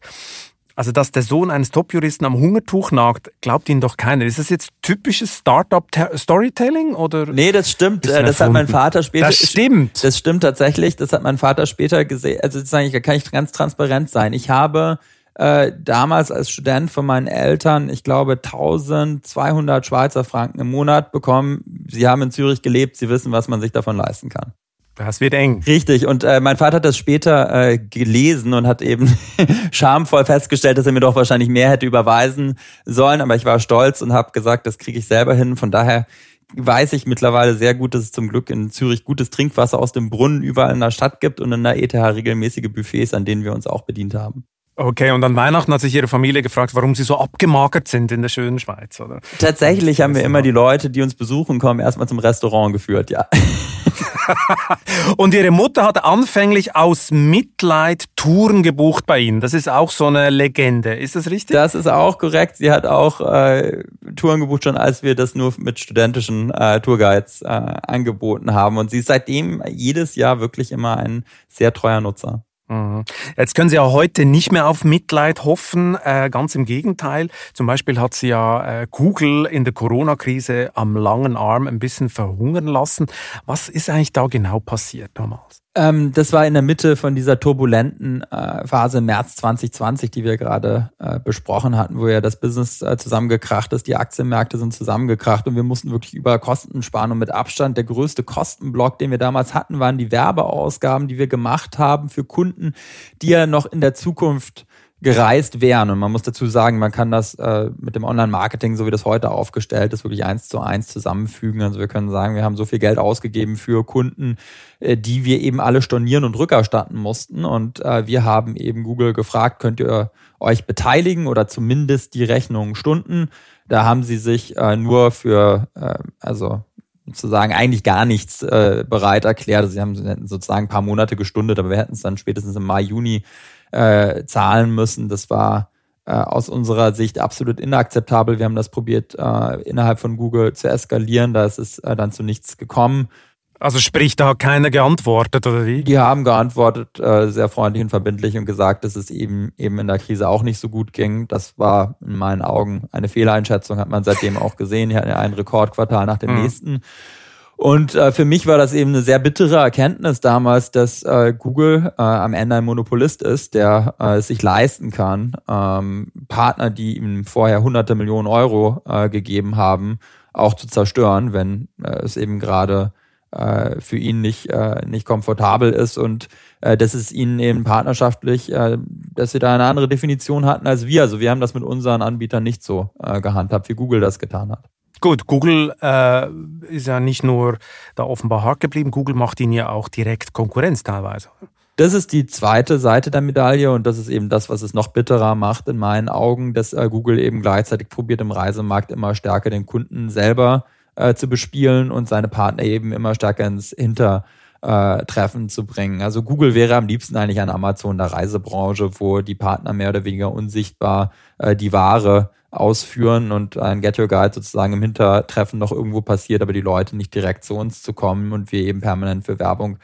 Also, dass der Sohn eines Top-Juristen am Hungertuch nagt, glaubt Ihnen doch keiner. Ist das jetzt typisches Startup-Storytelling oder? Nee, das stimmt. Das hat mein Vater später. Das stimmt. Das stimmt tatsächlich. Das hat mein Vater später gesehen. Also, sozusagen, da kann ich ganz transparent sein. Ich habe äh, damals als Student von meinen Eltern, ich glaube, 1200 Schweizer Franken im Monat bekommen. Sie haben in Zürich gelebt, sie wissen, was man sich davon leisten kann. Das wird eng. Richtig. Und äh, mein Vater hat das später äh, gelesen und hat eben schamvoll festgestellt, dass er mir doch wahrscheinlich mehr hätte überweisen sollen. Aber ich war stolz und habe gesagt, das kriege ich selber hin. Von daher weiß ich mittlerweile sehr gut, dass es zum Glück in Zürich gutes Trinkwasser aus dem Brunnen überall in der Stadt gibt und in der ETH regelmäßige Buffets, an denen wir uns auch bedient haben. Okay, und an Weihnachten hat sich Ihre Familie gefragt, warum Sie so abgemagert sind in der schönen Schweiz, oder? Tatsächlich haben wir immer die Leute, die uns besuchen kommen, erstmal zum Restaurant geführt, ja. und Ihre Mutter hat anfänglich aus Mitleid Touren gebucht bei Ihnen. Das ist auch so eine Legende. Ist das richtig? Das ist auch korrekt. Sie hat auch äh, Touren gebucht, schon als wir das nur mit studentischen äh, Tourguides äh, angeboten haben. Und sie ist seitdem jedes Jahr wirklich immer ein sehr treuer Nutzer. Mhm. Jetzt können Sie ja heute nicht mehr auf Mitleid hoffen, äh, ganz im Gegenteil. Zum Beispiel hat sie ja äh, Google in der Corona-Krise am langen Arm ein bisschen verhungern lassen. Was ist eigentlich da genau passiert damals? Ähm, das war in der Mitte von dieser turbulenten äh, Phase März 2020, die wir gerade äh, besprochen hatten, wo ja das Business äh, zusammengekracht ist, die Aktienmärkte sind zusammengekracht und wir mussten wirklich über Kosten sparen. Und mit Abstand der größte Kostenblock, den wir damals hatten, waren die Werbeausgaben, die wir gemacht haben für Kunden, die ja noch in der Zukunft gereist wären. Und man muss dazu sagen, man kann das äh, mit dem Online-Marketing, so wie das heute aufgestellt ist, wirklich eins zu eins zusammenfügen. Also wir können sagen, wir haben so viel Geld ausgegeben für Kunden, äh, die wir eben alle stornieren und rückerstatten mussten. Und äh, wir haben eben Google gefragt, könnt ihr euch beteiligen oder zumindest die Rechnungen stunden. Da haben sie sich äh, nur für, äh, also sozusagen eigentlich gar nichts äh, bereit erklärt. Also sie haben sozusagen ein paar Monate gestundet, aber wir hätten es dann spätestens im Mai, Juni äh, zahlen müssen. Das war äh, aus unserer Sicht absolut inakzeptabel. Wir haben das probiert, äh, innerhalb von Google zu eskalieren. Da ist es äh, dann zu nichts gekommen. Also sprich, da hat keiner geantwortet, oder wie? Die haben geantwortet, sehr freundlich und verbindlich und gesagt, dass es eben eben in der Krise auch nicht so gut ging. Das war in meinen Augen eine Fehleinschätzung, hat man seitdem auch gesehen. Ja ein Rekordquartal nach dem mhm. nächsten. Und äh, für mich war das eben eine sehr bittere Erkenntnis damals, dass äh, Google äh, am Ende ein Monopolist ist, der äh, es sich leisten kann, ähm, Partner, die ihm vorher hunderte Millionen Euro äh, gegeben haben, auch zu zerstören, wenn äh, es eben gerade äh, für ihn nicht, äh, nicht komfortabel ist und äh, dass es ihnen eben partnerschaftlich, äh, dass sie da eine andere Definition hatten als wir. Also wir haben das mit unseren Anbietern nicht so äh, gehandhabt, wie Google das getan hat. Gut, Google äh, ist ja nicht nur da offenbar hart geblieben, Google macht ihnen ja auch direkt Konkurrenz teilweise. Das ist die zweite Seite der Medaille und das ist eben das, was es noch bitterer macht in meinen Augen, dass äh, Google eben gleichzeitig probiert, im Reisemarkt immer stärker den Kunden selber äh, zu bespielen und seine Partner eben immer stärker ins Hintertreffen zu bringen. Also Google wäre am liebsten eigentlich ein Amazon der Reisebranche, wo die Partner mehr oder weniger unsichtbar äh, die Ware ausführen und ein Get Your Guide sozusagen im Hintertreffen noch irgendwo passiert, aber die Leute nicht direkt zu uns zu kommen und wir eben permanent für Werbung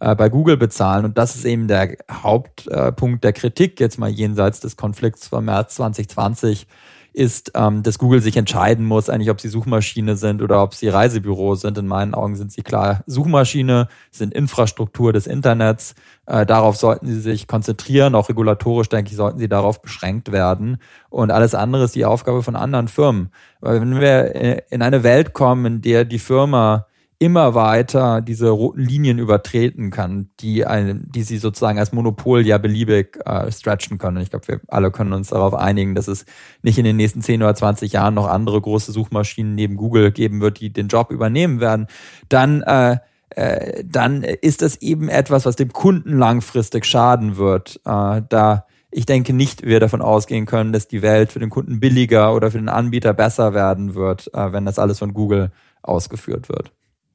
äh, bei Google bezahlen. Und das ist eben der Hauptpunkt der Kritik, jetzt mal jenseits des Konflikts von März 2020 ist, ähm, dass Google sich entscheiden muss, eigentlich, ob sie Suchmaschine sind oder ob sie Reisebüro sind. In meinen Augen sind sie klar Suchmaschine, sind Infrastruktur des Internets. Äh, darauf sollten sie sich konzentrieren. Auch regulatorisch, denke ich, sollten sie darauf beschränkt werden. Und alles andere ist die Aufgabe von anderen Firmen. Weil wenn wir in eine Welt kommen, in der die Firma immer weiter diese roten Linien übertreten kann, die, ein, die sie sozusagen als Monopol ja beliebig äh, stretchen können. ich glaube, wir alle können uns darauf einigen, dass es nicht in den nächsten 10 oder 20 Jahren noch andere große Suchmaschinen neben Google geben wird, die den Job übernehmen werden. Dann äh, äh, dann ist das eben etwas, was dem Kunden langfristig schaden wird. Äh, da ich denke nicht, wir davon ausgehen können, dass die Welt für den Kunden billiger oder für den Anbieter besser werden wird, äh, wenn das alles von Google ausgeführt wird.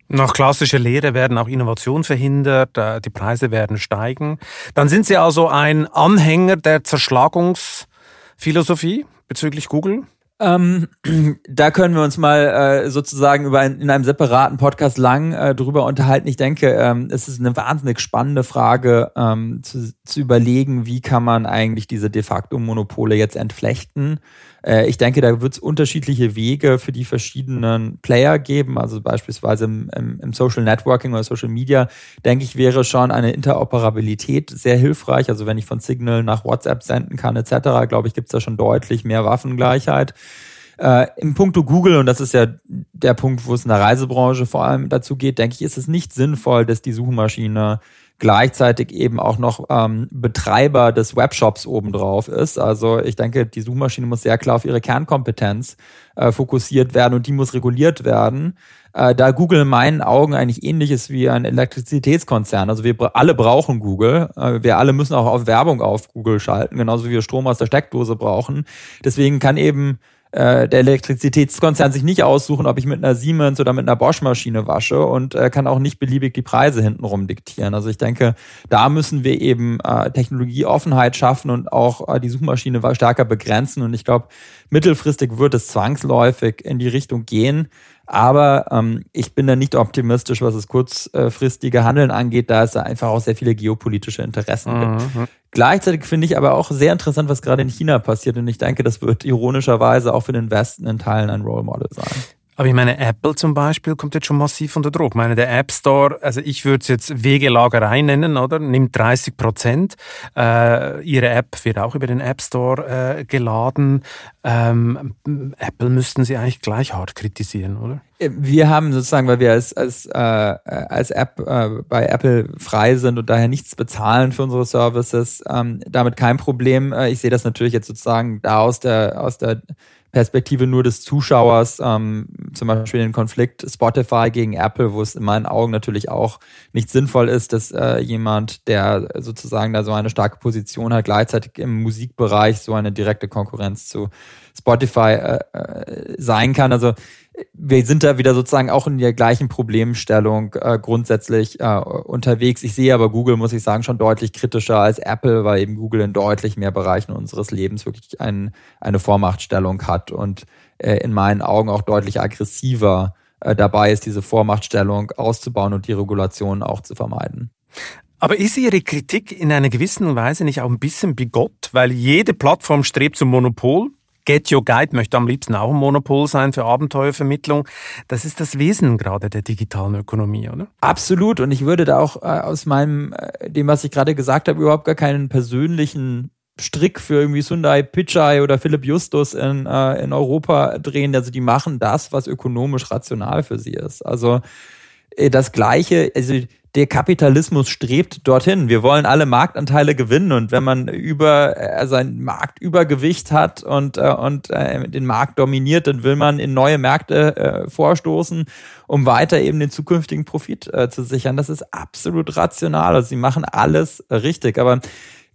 Nach klassischer Lehre werden auch Innovationen verhindert, äh, die Preise werden steigen. Dann sind Sie also ein Anhänger der Zerschlagungsphilosophie bezüglich Google? Ähm, da können wir uns mal äh, sozusagen über ein, in einem separaten Podcast lang äh, drüber unterhalten. Ich denke, ähm, es ist eine wahnsinnig spannende Frage ähm, zu, zu überlegen, wie kann man eigentlich diese de facto Monopole jetzt entflechten. Äh, ich denke, da wird es unterschiedliche Wege für die verschiedenen Player geben. Also beispielsweise im, im, im, Social Networking oder Social Media, denke ich, wäre schon eine Interoperabilität sehr hilfreich. Also wenn ich von Signal nach WhatsApp senden kann etc., glaube ich, gibt es da schon deutlich mehr Waffengleichheit. Äh, Im Punkto Google, und das ist ja der Punkt, wo es in der Reisebranche vor allem dazu geht, denke ich, ist es nicht sinnvoll, dass die Suchmaschine gleichzeitig eben auch noch ähm, Betreiber des Webshops obendrauf ist. Also ich denke, die Suchmaschine muss sehr klar auf ihre Kernkompetenz äh, fokussiert werden und die muss reguliert werden. Äh, da Google in meinen Augen eigentlich ähnlich ist wie ein Elektrizitätskonzern. Also wir alle brauchen Google. Äh, wir alle müssen auch auf Werbung auf Google schalten, genauso wie wir Strom aus der Steckdose brauchen. Deswegen kann eben äh, der Elektrizitätskonzern sich nicht aussuchen, ob ich mit einer Siemens oder mit einer Bosch-Maschine wasche und äh, kann auch nicht beliebig die Preise hintenrum diktieren. Also ich denke, da müssen wir eben äh, Technologieoffenheit schaffen und auch äh, die Suchmaschine stärker begrenzen. Und ich glaube, mittelfristig wird es zwangsläufig in die Richtung gehen, aber ähm, ich bin da nicht optimistisch, was das kurzfristige Handeln angeht, da es da einfach auch sehr viele geopolitische Interessen mhm. gibt. Gleichzeitig finde ich aber auch sehr interessant, was gerade in China passiert. Und ich denke, das wird ironischerweise auch für den Westen in Teilen ein Role Model sein. Aber ich meine, Apple zum Beispiel kommt jetzt schon massiv unter Druck. Ich meine, der App Store, also ich würde es jetzt Wegelagerei nennen, oder? Nimmt 30 Prozent. Äh, ihre App wird auch über den App Store äh, geladen. Ähm, Apple müssten sie eigentlich gleich hart kritisieren, oder? Wir haben sozusagen, weil wir als, als, äh, als App äh, bei Apple frei sind und daher nichts bezahlen für unsere Services, ähm, damit kein Problem. Äh, ich sehe das natürlich jetzt sozusagen da aus der, aus der Perspektive nur des Zuschauers, ähm, zum Beispiel den Konflikt Spotify gegen Apple, wo es in meinen Augen natürlich auch nicht sinnvoll ist, dass äh, jemand, der sozusagen da so eine starke Position hat, gleichzeitig im Musikbereich so eine direkte Konkurrenz zu Spotify äh, äh, sein kann. Also wir sind da wieder sozusagen auch in der gleichen Problemstellung äh, grundsätzlich äh, unterwegs. Ich sehe aber Google, muss ich sagen, schon deutlich kritischer als Apple, weil eben Google in deutlich mehr Bereichen unseres Lebens wirklich ein, eine Vormachtstellung hat und äh, in meinen Augen auch deutlich aggressiver äh, dabei ist, diese Vormachtstellung auszubauen und die Regulation auch zu vermeiden. Aber ist Ihre Kritik in einer gewissen Weise nicht auch ein bisschen bigott, weil jede Plattform strebt zum Monopol? Get Your Guide möchte am liebsten auch ein Monopol sein für Abenteuervermittlung. Das ist das Wesen gerade der digitalen Ökonomie, oder? Absolut. Und ich würde da auch äh, aus meinem, äh, dem, was ich gerade gesagt habe, überhaupt gar keinen persönlichen Strick für irgendwie Sundai Pichai oder Philipp Justus in, äh, in Europa drehen. Also die machen das, was ökonomisch rational für sie ist. Also äh, das Gleiche, also der Kapitalismus strebt dorthin. Wir wollen alle Marktanteile gewinnen und wenn man über also Marktübergewicht hat und äh, und äh, den Markt dominiert, dann will man in neue Märkte äh, vorstoßen, um weiter eben den zukünftigen Profit äh, zu sichern. Das ist absolut rational. Also sie machen alles richtig, aber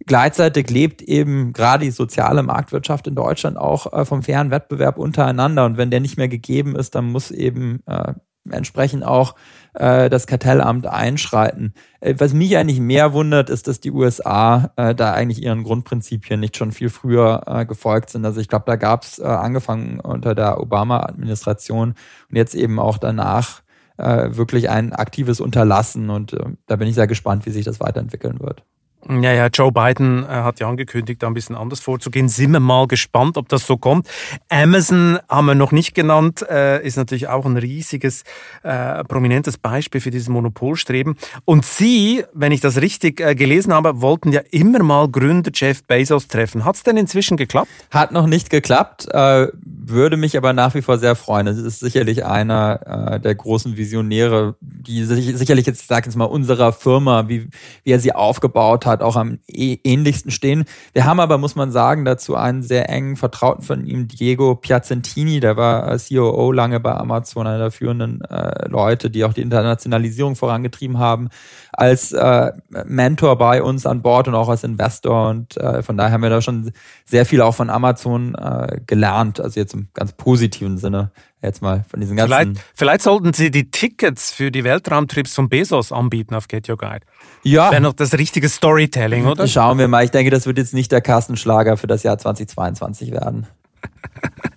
Gleichzeitig lebt eben gerade die soziale Marktwirtschaft in Deutschland auch äh, vom fairen Wettbewerb untereinander. Und wenn der nicht mehr gegeben ist, dann muss eben äh, entsprechend auch äh, das Kartellamt einschreiten. Äh, was mich eigentlich mehr wundert, ist, dass die USA äh, da eigentlich ihren Grundprinzipien nicht schon viel früher äh, gefolgt sind. Also ich glaube, da gab es äh, angefangen unter der Obama-Administration und jetzt eben auch danach äh, wirklich ein aktives Unterlassen. Und äh, da bin ich sehr gespannt, wie sich das weiterentwickeln wird. Ja, ja, Joe Biden äh, hat ja angekündigt, da ein bisschen anders vorzugehen. Sind wir mal gespannt, ob das so kommt. Amazon haben wir noch nicht genannt, äh, ist natürlich auch ein riesiges, äh, prominentes Beispiel für dieses Monopolstreben. Und Sie, wenn ich das richtig gelesen habe, wollten ja immer mal Gründer Jeff Bezos treffen. Hat es denn inzwischen geklappt? Hat noch nicht geklappt, würde mich aber nach wie vor sehr freuen. Es ist sicherlich einer äh, der großen Visionäre, die sich, sicherlich jetzt, ich sage jetzt mal, unserer Firma, wie, wie er sie aufgebaut hat, auch am e-, ähnlichsten stehen. Wir haben aber, muss man sagen, dazu einen sehr engen Vertrauten von ihm, Diego Piacentini, der war COO lange bei Amazon, einer der führenden äh, Leute, die auch die Internationalisierung vorangetrieben haben, als äh, Mentor bei uns an Bord und auch als Investor. Und äh, von daher haben wir da schon sehr viel auch von Amazon äh, gelernt, also jetzt im ganz positiven Sinne jetzt mal von diesen ganzen. Vielleicht, vielleicht sollten Sie die Tickets für die Weltraumtrips von Bezos anbieten auf Get Your Guide. Ja. Das wäre noch das richtige Storytelling, oder? Schauen wir mal. Ich denke, das wird jetzt nicht der Kastenschlager für das Jahr 2022 werden.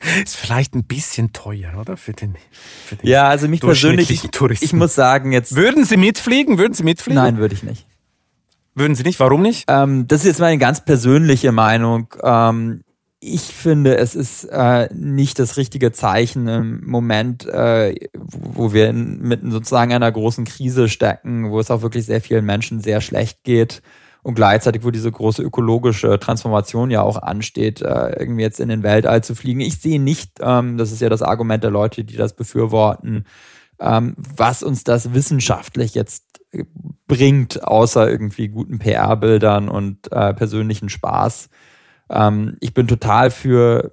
Ist vielleicht ein bisschen teuer, oder? Für den, für den ja, also mich persönlich, ich, ich muss sagen, jetzt. Würden Sie mitfliegen? Würden Sie mitfliegen? Nein, würde ich nicht. Würden Sie nicht? Warum nicht? Ähm, das ist jetzt meine ganz persönliche Meinung. Ähm, ich finde, es ist äh, nicht das richtige Zeichen im Moment, äh, wo wir in, mitten sozusagen einer großen Krise stecken, wo es auch wirklich sehr vielen Menschen sehr schlecht geht und gleichzeitig, wo diese große ökologische Transformation ja auch ansteht, äh, irgendwie jetzt in den Weltall zu fliegen. Ich sehe nicht, ähm, das ist ja das Argument der Leute, die das befürworten, ähm, was uns das wissenschaftlich jetzt bringt, außer irgendwie guten PR-Bildern und äh, persönlichen Spaß. Ähm, ich bin total für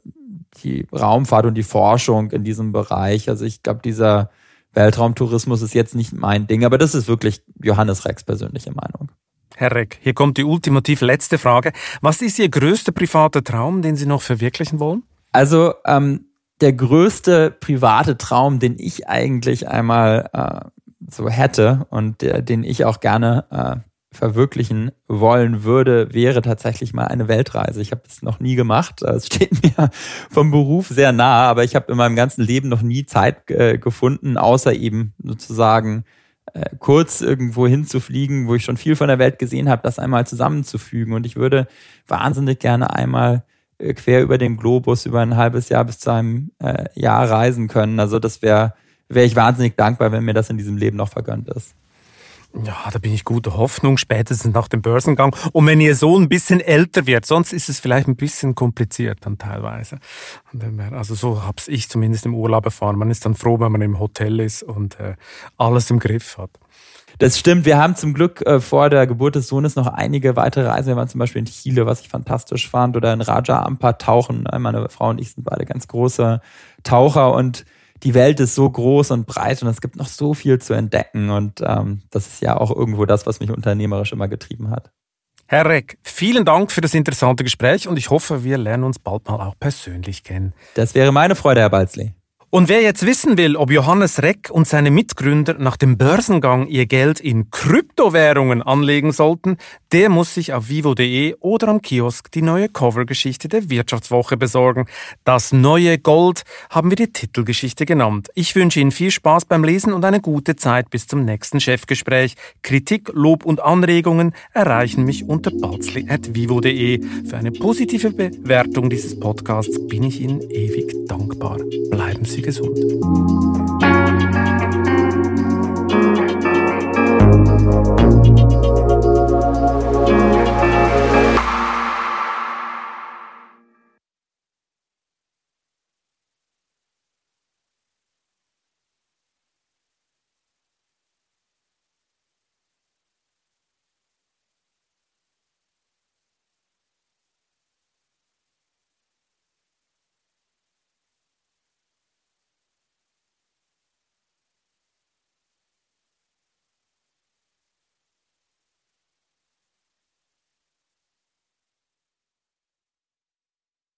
die Raumfahrt und die Forschung in diesem Bereich. Also ich glaube, dieser Weltraumtourismus ist jetzt nicht mein Ding, aber das ist wirklich Johannes Rex persönliche Meinung. Herr Reck, hier kommt die ultimativ letzte Frage. Was ist Ihr größter privater Traum, den Sie noch verwirklichen wollen? Also ähm, der größte private Traum, den ich eigentlich einmal äh, so hätte und der, den ich auch gerne äh, verwirklichen wollen würde, wäre tatsächlich mal eine Weltreise. Ich habe das noch nie gemacht. Es steht mir vom Beruf sehr nah, aber ich habe in meinem ganzen Leben noch nie Zeit äh, gefunden, außer eben sozusagen äh, kurz irgendwo hinzufliegen, wo ich schon viel von der Welt gesehen habe, das einmal zusammenzufügen. Und ich würde wahnsinnig gerne einmal äh, quer über den Globus über ein halbes Jahr bis zu einem äh, Jahr reisen können. Also das wäre wäre ich wahnsinnig dankbar, wenn mir das in diesem Leben noch vergönnt ist. Ja, da bin ich guter Hoffnung, spätestens nach dem Börsengang. Und wenn Ihr Sohn ein bisschen älter wird, sonst ist es vielleicht ein bisschen kompliziert dann teilweise. Also so hab's ich zumindest im Urlaub erfahren. Man ist dann froh, wenn man im Hotel ist und äh, alles im Griff hat. Das stimmt. Wir haben zum Glück äh, vor der Geburt des Sohnes noch einige weitere Reisen. Wir waren zum Beispiel in Chile, was ich fantastisch fand, oder in Raja Ampa tauchen. Meine Frau und ich sind beide ganz große Taucher und die Welt ist so groß und breit und es gibt noch so viel zu entdecken. Und ähm, das ist ja auch irgendwo das, was mich unternehmerisch immer getrieben hat. Herr Reck, vielen Dank für das interessante Gespräch und ich hoffe, wir lernen uns bald mal auch persönlich kennen. Das wäre meine Freude, Herr Balzli. Und wer jetzt wissen will, ob Johannes Reck und seine Mitgründer nach dem Börsengang ihr Geld in Kryptowährungen anlegen sollten, der muss sich auf vivo.de oder am Kiosk die neue Covergeschichte der Wirtschaftswoche besorgen. Das neue Gold haben wir die Titelgeschichte genannt. Ich wünsche Ihnen viel Spaß beim Lesen und eine gute Zeit bis zum nächsten Chefgespräch. Kritik, Lob und Anregungen erreichen mich unter balzli.vivo.de. Für eine positive Bewertung dieses Podcasts bin ich Ihnen ewig dankbar. Bleiben Sie gesund.